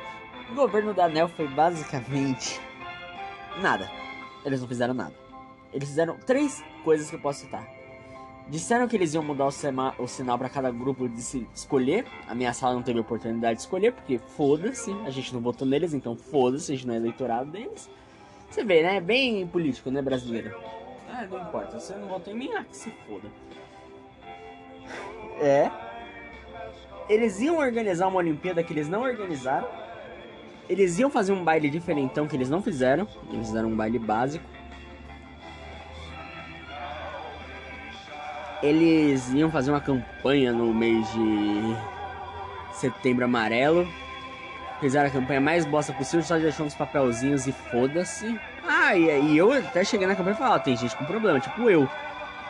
o governo da ANEL foi basicamente nada. Eles não fizeram nada. Eles fizeram três coisas que eu posso citar. Disseram que eles iam mudar o, sema, o sinal para cada grupo de se escolher. A minha sala não teve oportunidade de escolher, porque foda-se, a gente não votou neles, então foda-se, a gente não é eleitorado deles. Você vê, né? Bem político, né, brasileiro? Ah, não importa, você não votou em mim, ah, que se foda. É. Eles iam organizar uma Olimpíada que eles não organizaram. Eles iam fazer um baile diferentão que eles não fizeram. Eles fizeram um baile básico. Eles iam fazer uma campanha no mês de setembro amarelo. Fizeram a campanha mais bosta possível, só deixou uns papelzinhos e foda-se. Ah, e, e eu até cheguei na campanha e falei, ó, tem gente com problema, tipo eu.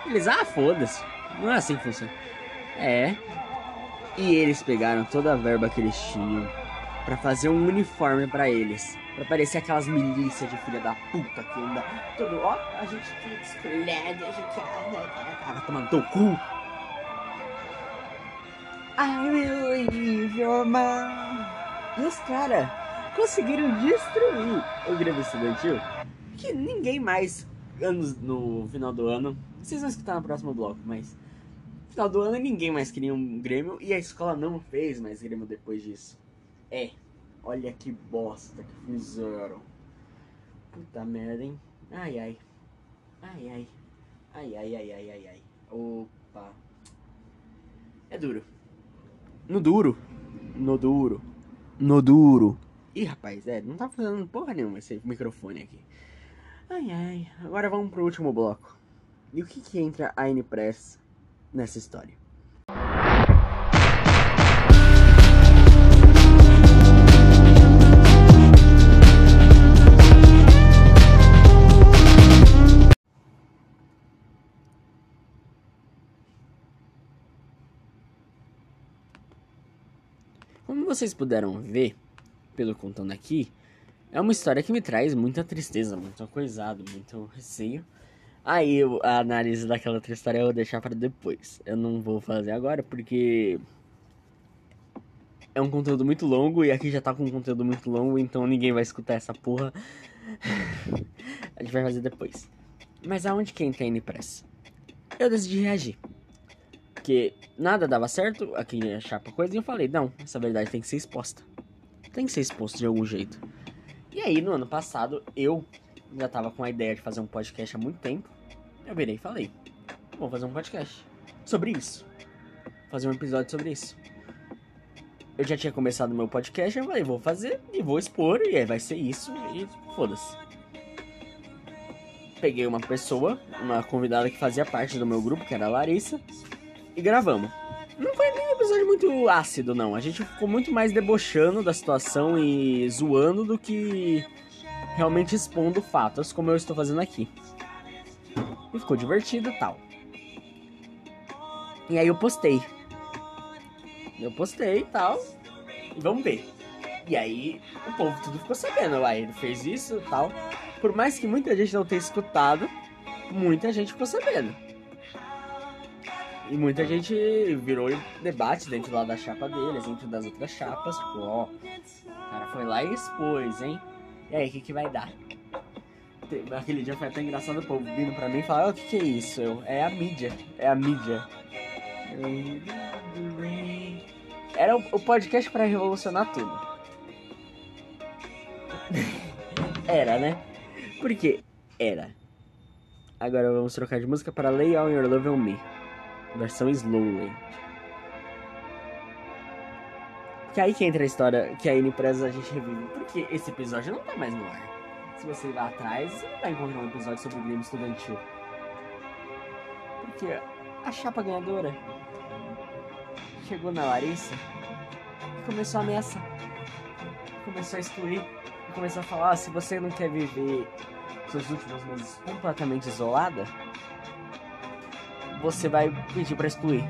Eles, ah, foda-se. Não é assim que funciona. É. E eles pegaram toda a verba que eles tinham para fazer um uniforme para eles. Pra parecer aquelas milícias de filha da puta que anda todo. Ó, a gente quer disciplinado, a gente quer. Vai tomando teu cu. I will leave your mom. E os caras conseguiram destruir o Grêmio Estudantil. Que ninguém mais, anos no final do ano. Vocês vão escutar no próximo bloco, mas. Final do ano ninguém mais queria um Grêmio e a escola não fez mais Grêmio depois disso. É. Olha que bosta que fizeram. Puta merda, hein? Ai, ai. Ai, ai. Ai, ai, ai, ai, ai, ai. Opa. É duro. No duro. No duro. No duro. Ih, rapaz, é, não tá fazendo porra nenhuma esse microfone aqui. Ai, ai. Agora vamos pro último bloco. E o que que entra a N-Press nessa história? Como vocês puderam ver, pelo contando aqui, é uma história que me traz muita tristeza, muito coisado, muito receio. Aí a análise daquela outra história eu vou deixar para depois. Eu não vou fazer agora porque é um conteúdo muito longo e aqui já tá com um conteúdo muito longo, então ninguém vai escutar essa porra. a gente vai fazer depois. Mas aonde que entra a? Eu decidi reagir. Porque nada dava certo, aqui ia chapa coisa, e eu falei, não, essa verdade tem que ser exposta. Tem que ser exposto de algum jeito. E aí, no ano passado, eu já tava com a ideia de fazer um podcast há muito tempo. Eu virei e falei, vou fazer um podcast sobre isso. Fazer um episódio sobre isso. Eu já tinha começado meu podcast, eu falei, vou fazer e vou expor, e aí vai ser isso, e foda-se. Peguei uma pessoa, uma convidada que fazia parte do meu grupo, que era a Larissa, e gravamos. Não foi nem um episódio muito ácido, não. A gente ficou muito mais debochando da situação e zoando do que realmente expondo fatos, como eu estou fazendo aqui. E ficou divertido e tal. E aí eu postei. Eu postei e tal. E vamos ver. E aí o povo tudo ficou sabendo. Uai, ele fez isso e tal. Por mais que muita gente não tenha escutado, muita gente ficou sabendo. E muita gente virou debate dentro lá da chapa deles, dentro das outras chapas. Tipo, ó, o cara foi lá e expôs, hein? E aí, o que, que vai dar? Aquele dia foi até engraçado o povo vindo pra mim e falar, o que, que é isso? Eu, é a mídia, é a mídia. Era o podcast para revolucionar tudo. Era, né? Por quê? Era. Agora vamos trocar de música para Lay All Your Love on Me versão Slowly. Que aí que entra a história que a N-Press a gente revive. Porque esse episódio não tá mais no ar. Se você ir lá atrás, você não vai encontrar um episódio sobre o Grêmio Estudantil. Porque a chapa ganhadora chegou na Larissa e começou a ameaçar. Começou a excluir. Começou a falar, se você não quer viver seus últimos meses completamente isolada, você vai pedir para excluir.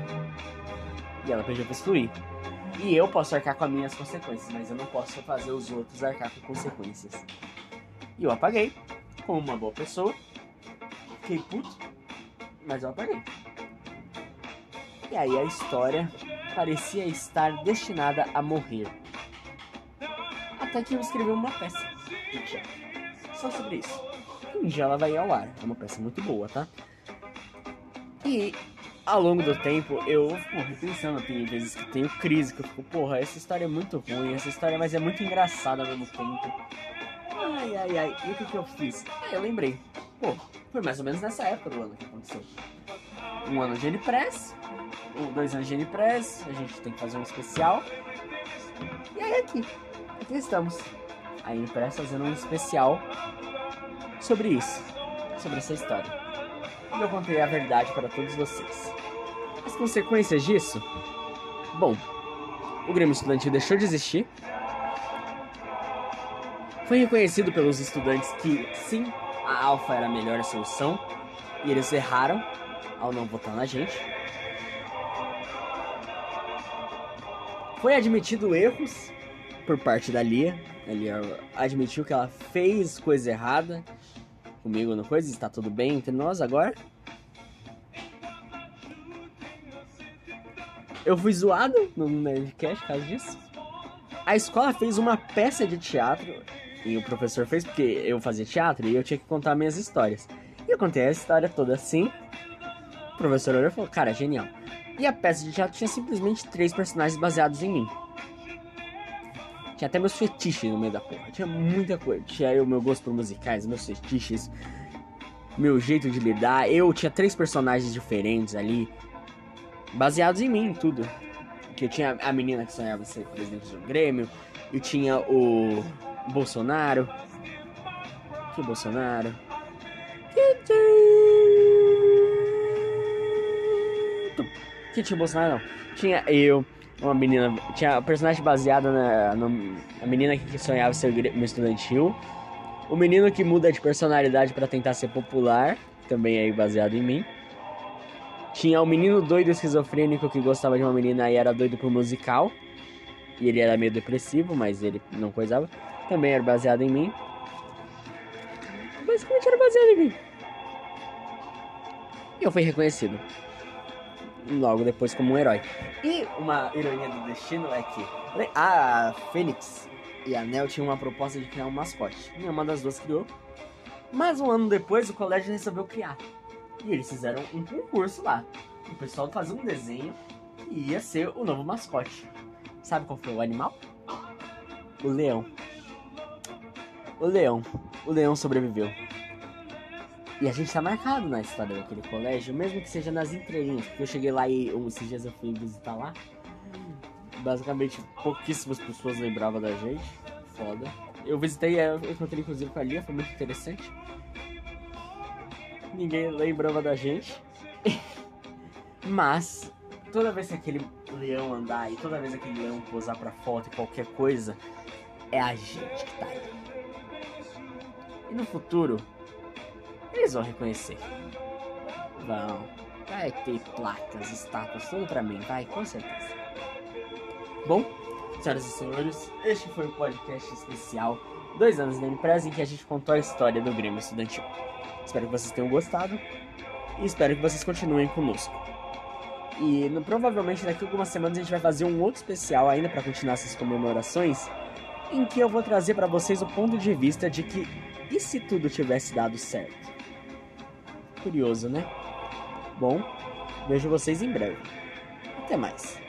E ela pediu para excluir. E eu posso arcar com as minhas consequências, mas eu não posso fazer os outros arcar com consequências. E eu apaguei, como uma boa pessoa. Fiquei puto, mas eu apaguei. E aí a história parecia estar destinada a morrer. Até que eu escrevi uma peça Só sobre isso. Um dia ela vai ao ar. É uma peça muito boa, tá? E ao longo do tempo eu fico repensando, tem vezes que tenho crise, que eu fico, porra, essa história é muito ruim, essa história, mas é muito engraçada ao mesmo tempo. Ai, ai, ai. E o que, que eu fiz? Aí eu lembrei. Pô, foi mais ou menos nessa época do ano que aconteceu. Um ano de N-Press, dois anos de N-Press, a gente tem que fazer um especial. E aí aqui, aqui estamos. A N-Press fazendo um especial sobre isso, sobre essa história. E eu contei a verdade para todos vocês. As consequências disso? Bom, o Grêmio Estudantil deixou de existir. Foi reconhecido pelos estudantes que sim, a Alfa era a melhor solução e eles erraram ao não votar na gente. Foi admitido erros por parte da Lia. A Lia admitiu que ela fez coisa errada comigo no coisa, está tudo bem entre nós agora. Eu fui zoado no Nerdcast por causa disso. A escola fez uma peça de teatro e o professor fez porque eu fazia teatro e eu tinha que contar minhas histórias. E eu contei a história toda assim. O professor olhou e falou: Cara, genial. E a peça de teatro tinha simplesmente três personagens baseados em mim. Tinha até meus fetiches no meio da porra. Tinha muita coisa. Tinha o meu gosto por musicais, meus fetiches, meu jeito de lidar. Eu tinha três personagens diferentes ali, baseados em mim, tudo. Que eu tinha a menina que sonhava ser presidente do Grêmio, eu tinha o Bolsonaro. Que Bolsonaro? Que tinha Bolsonaro não. Tinha eu, uma menina. Tinha a personagem baseada na, na, na menina que sonhava ser meu estudantil. O menino que muda de personalidade para tentar ser popular, também aí baseado em mim. Tinha o menino doido esquizofrênico que gostava de uma menina e era doido pro musical. E ele era meio depressivo, mas ele não coisava. Também era baseado em mim. Basicamente era baseado em mim. E eu fui reconhecido logo depois como um herói. E uma ironia do destino é que a Fênix e a Nel tinham uma proposta de criar um mascote. Nenhuma das duas criou. Mas um ano depois o colégio resolveu criar. E eles fizeram um concurso lá. O pessoal fazia um desenho e ia ser o novo mascote. Sabe qual foi o animal? O leão. O leão. O leão sobreviveu. E a gente tá marcado na história daquele colégio, mesmo que seja nas entrelinhas. Porque eu cheguei lá e esses dias eu fui visitar lá. Basicamente, pouquíssimas pessoas lembravam da gente. Foda. Eu visitei, eu encontrei inclusive com a Lia, foi muito interessante. Ninguém lembrava da gente. Mas, toda vez que aquele leão andar e toda vez que aquele leão posar pra foto e qualquer coisa, é a gente que tá aí. E no futuro, eles vão reconhecer. Vão. Vai ter placas, estátuas, tudo pra mim, vai, com certeza. Bom, senhoras e senhores, este foi o podcast especial Dois anos da empresa em que a gente contou a história do Grêmio Estudantil. Espero que vocês tenham gostado e espero que vocês continuem conosco. E no, provavelmente daqui a algumas semanas a gente vai fazer um outro especial ainda para continuar essas comemorações, em que eu vou trazer para vocês o ponto de vista de que e se tudo tivesse dado certo? Curioso, né? Bom, vejo vocês em breve. Até mais.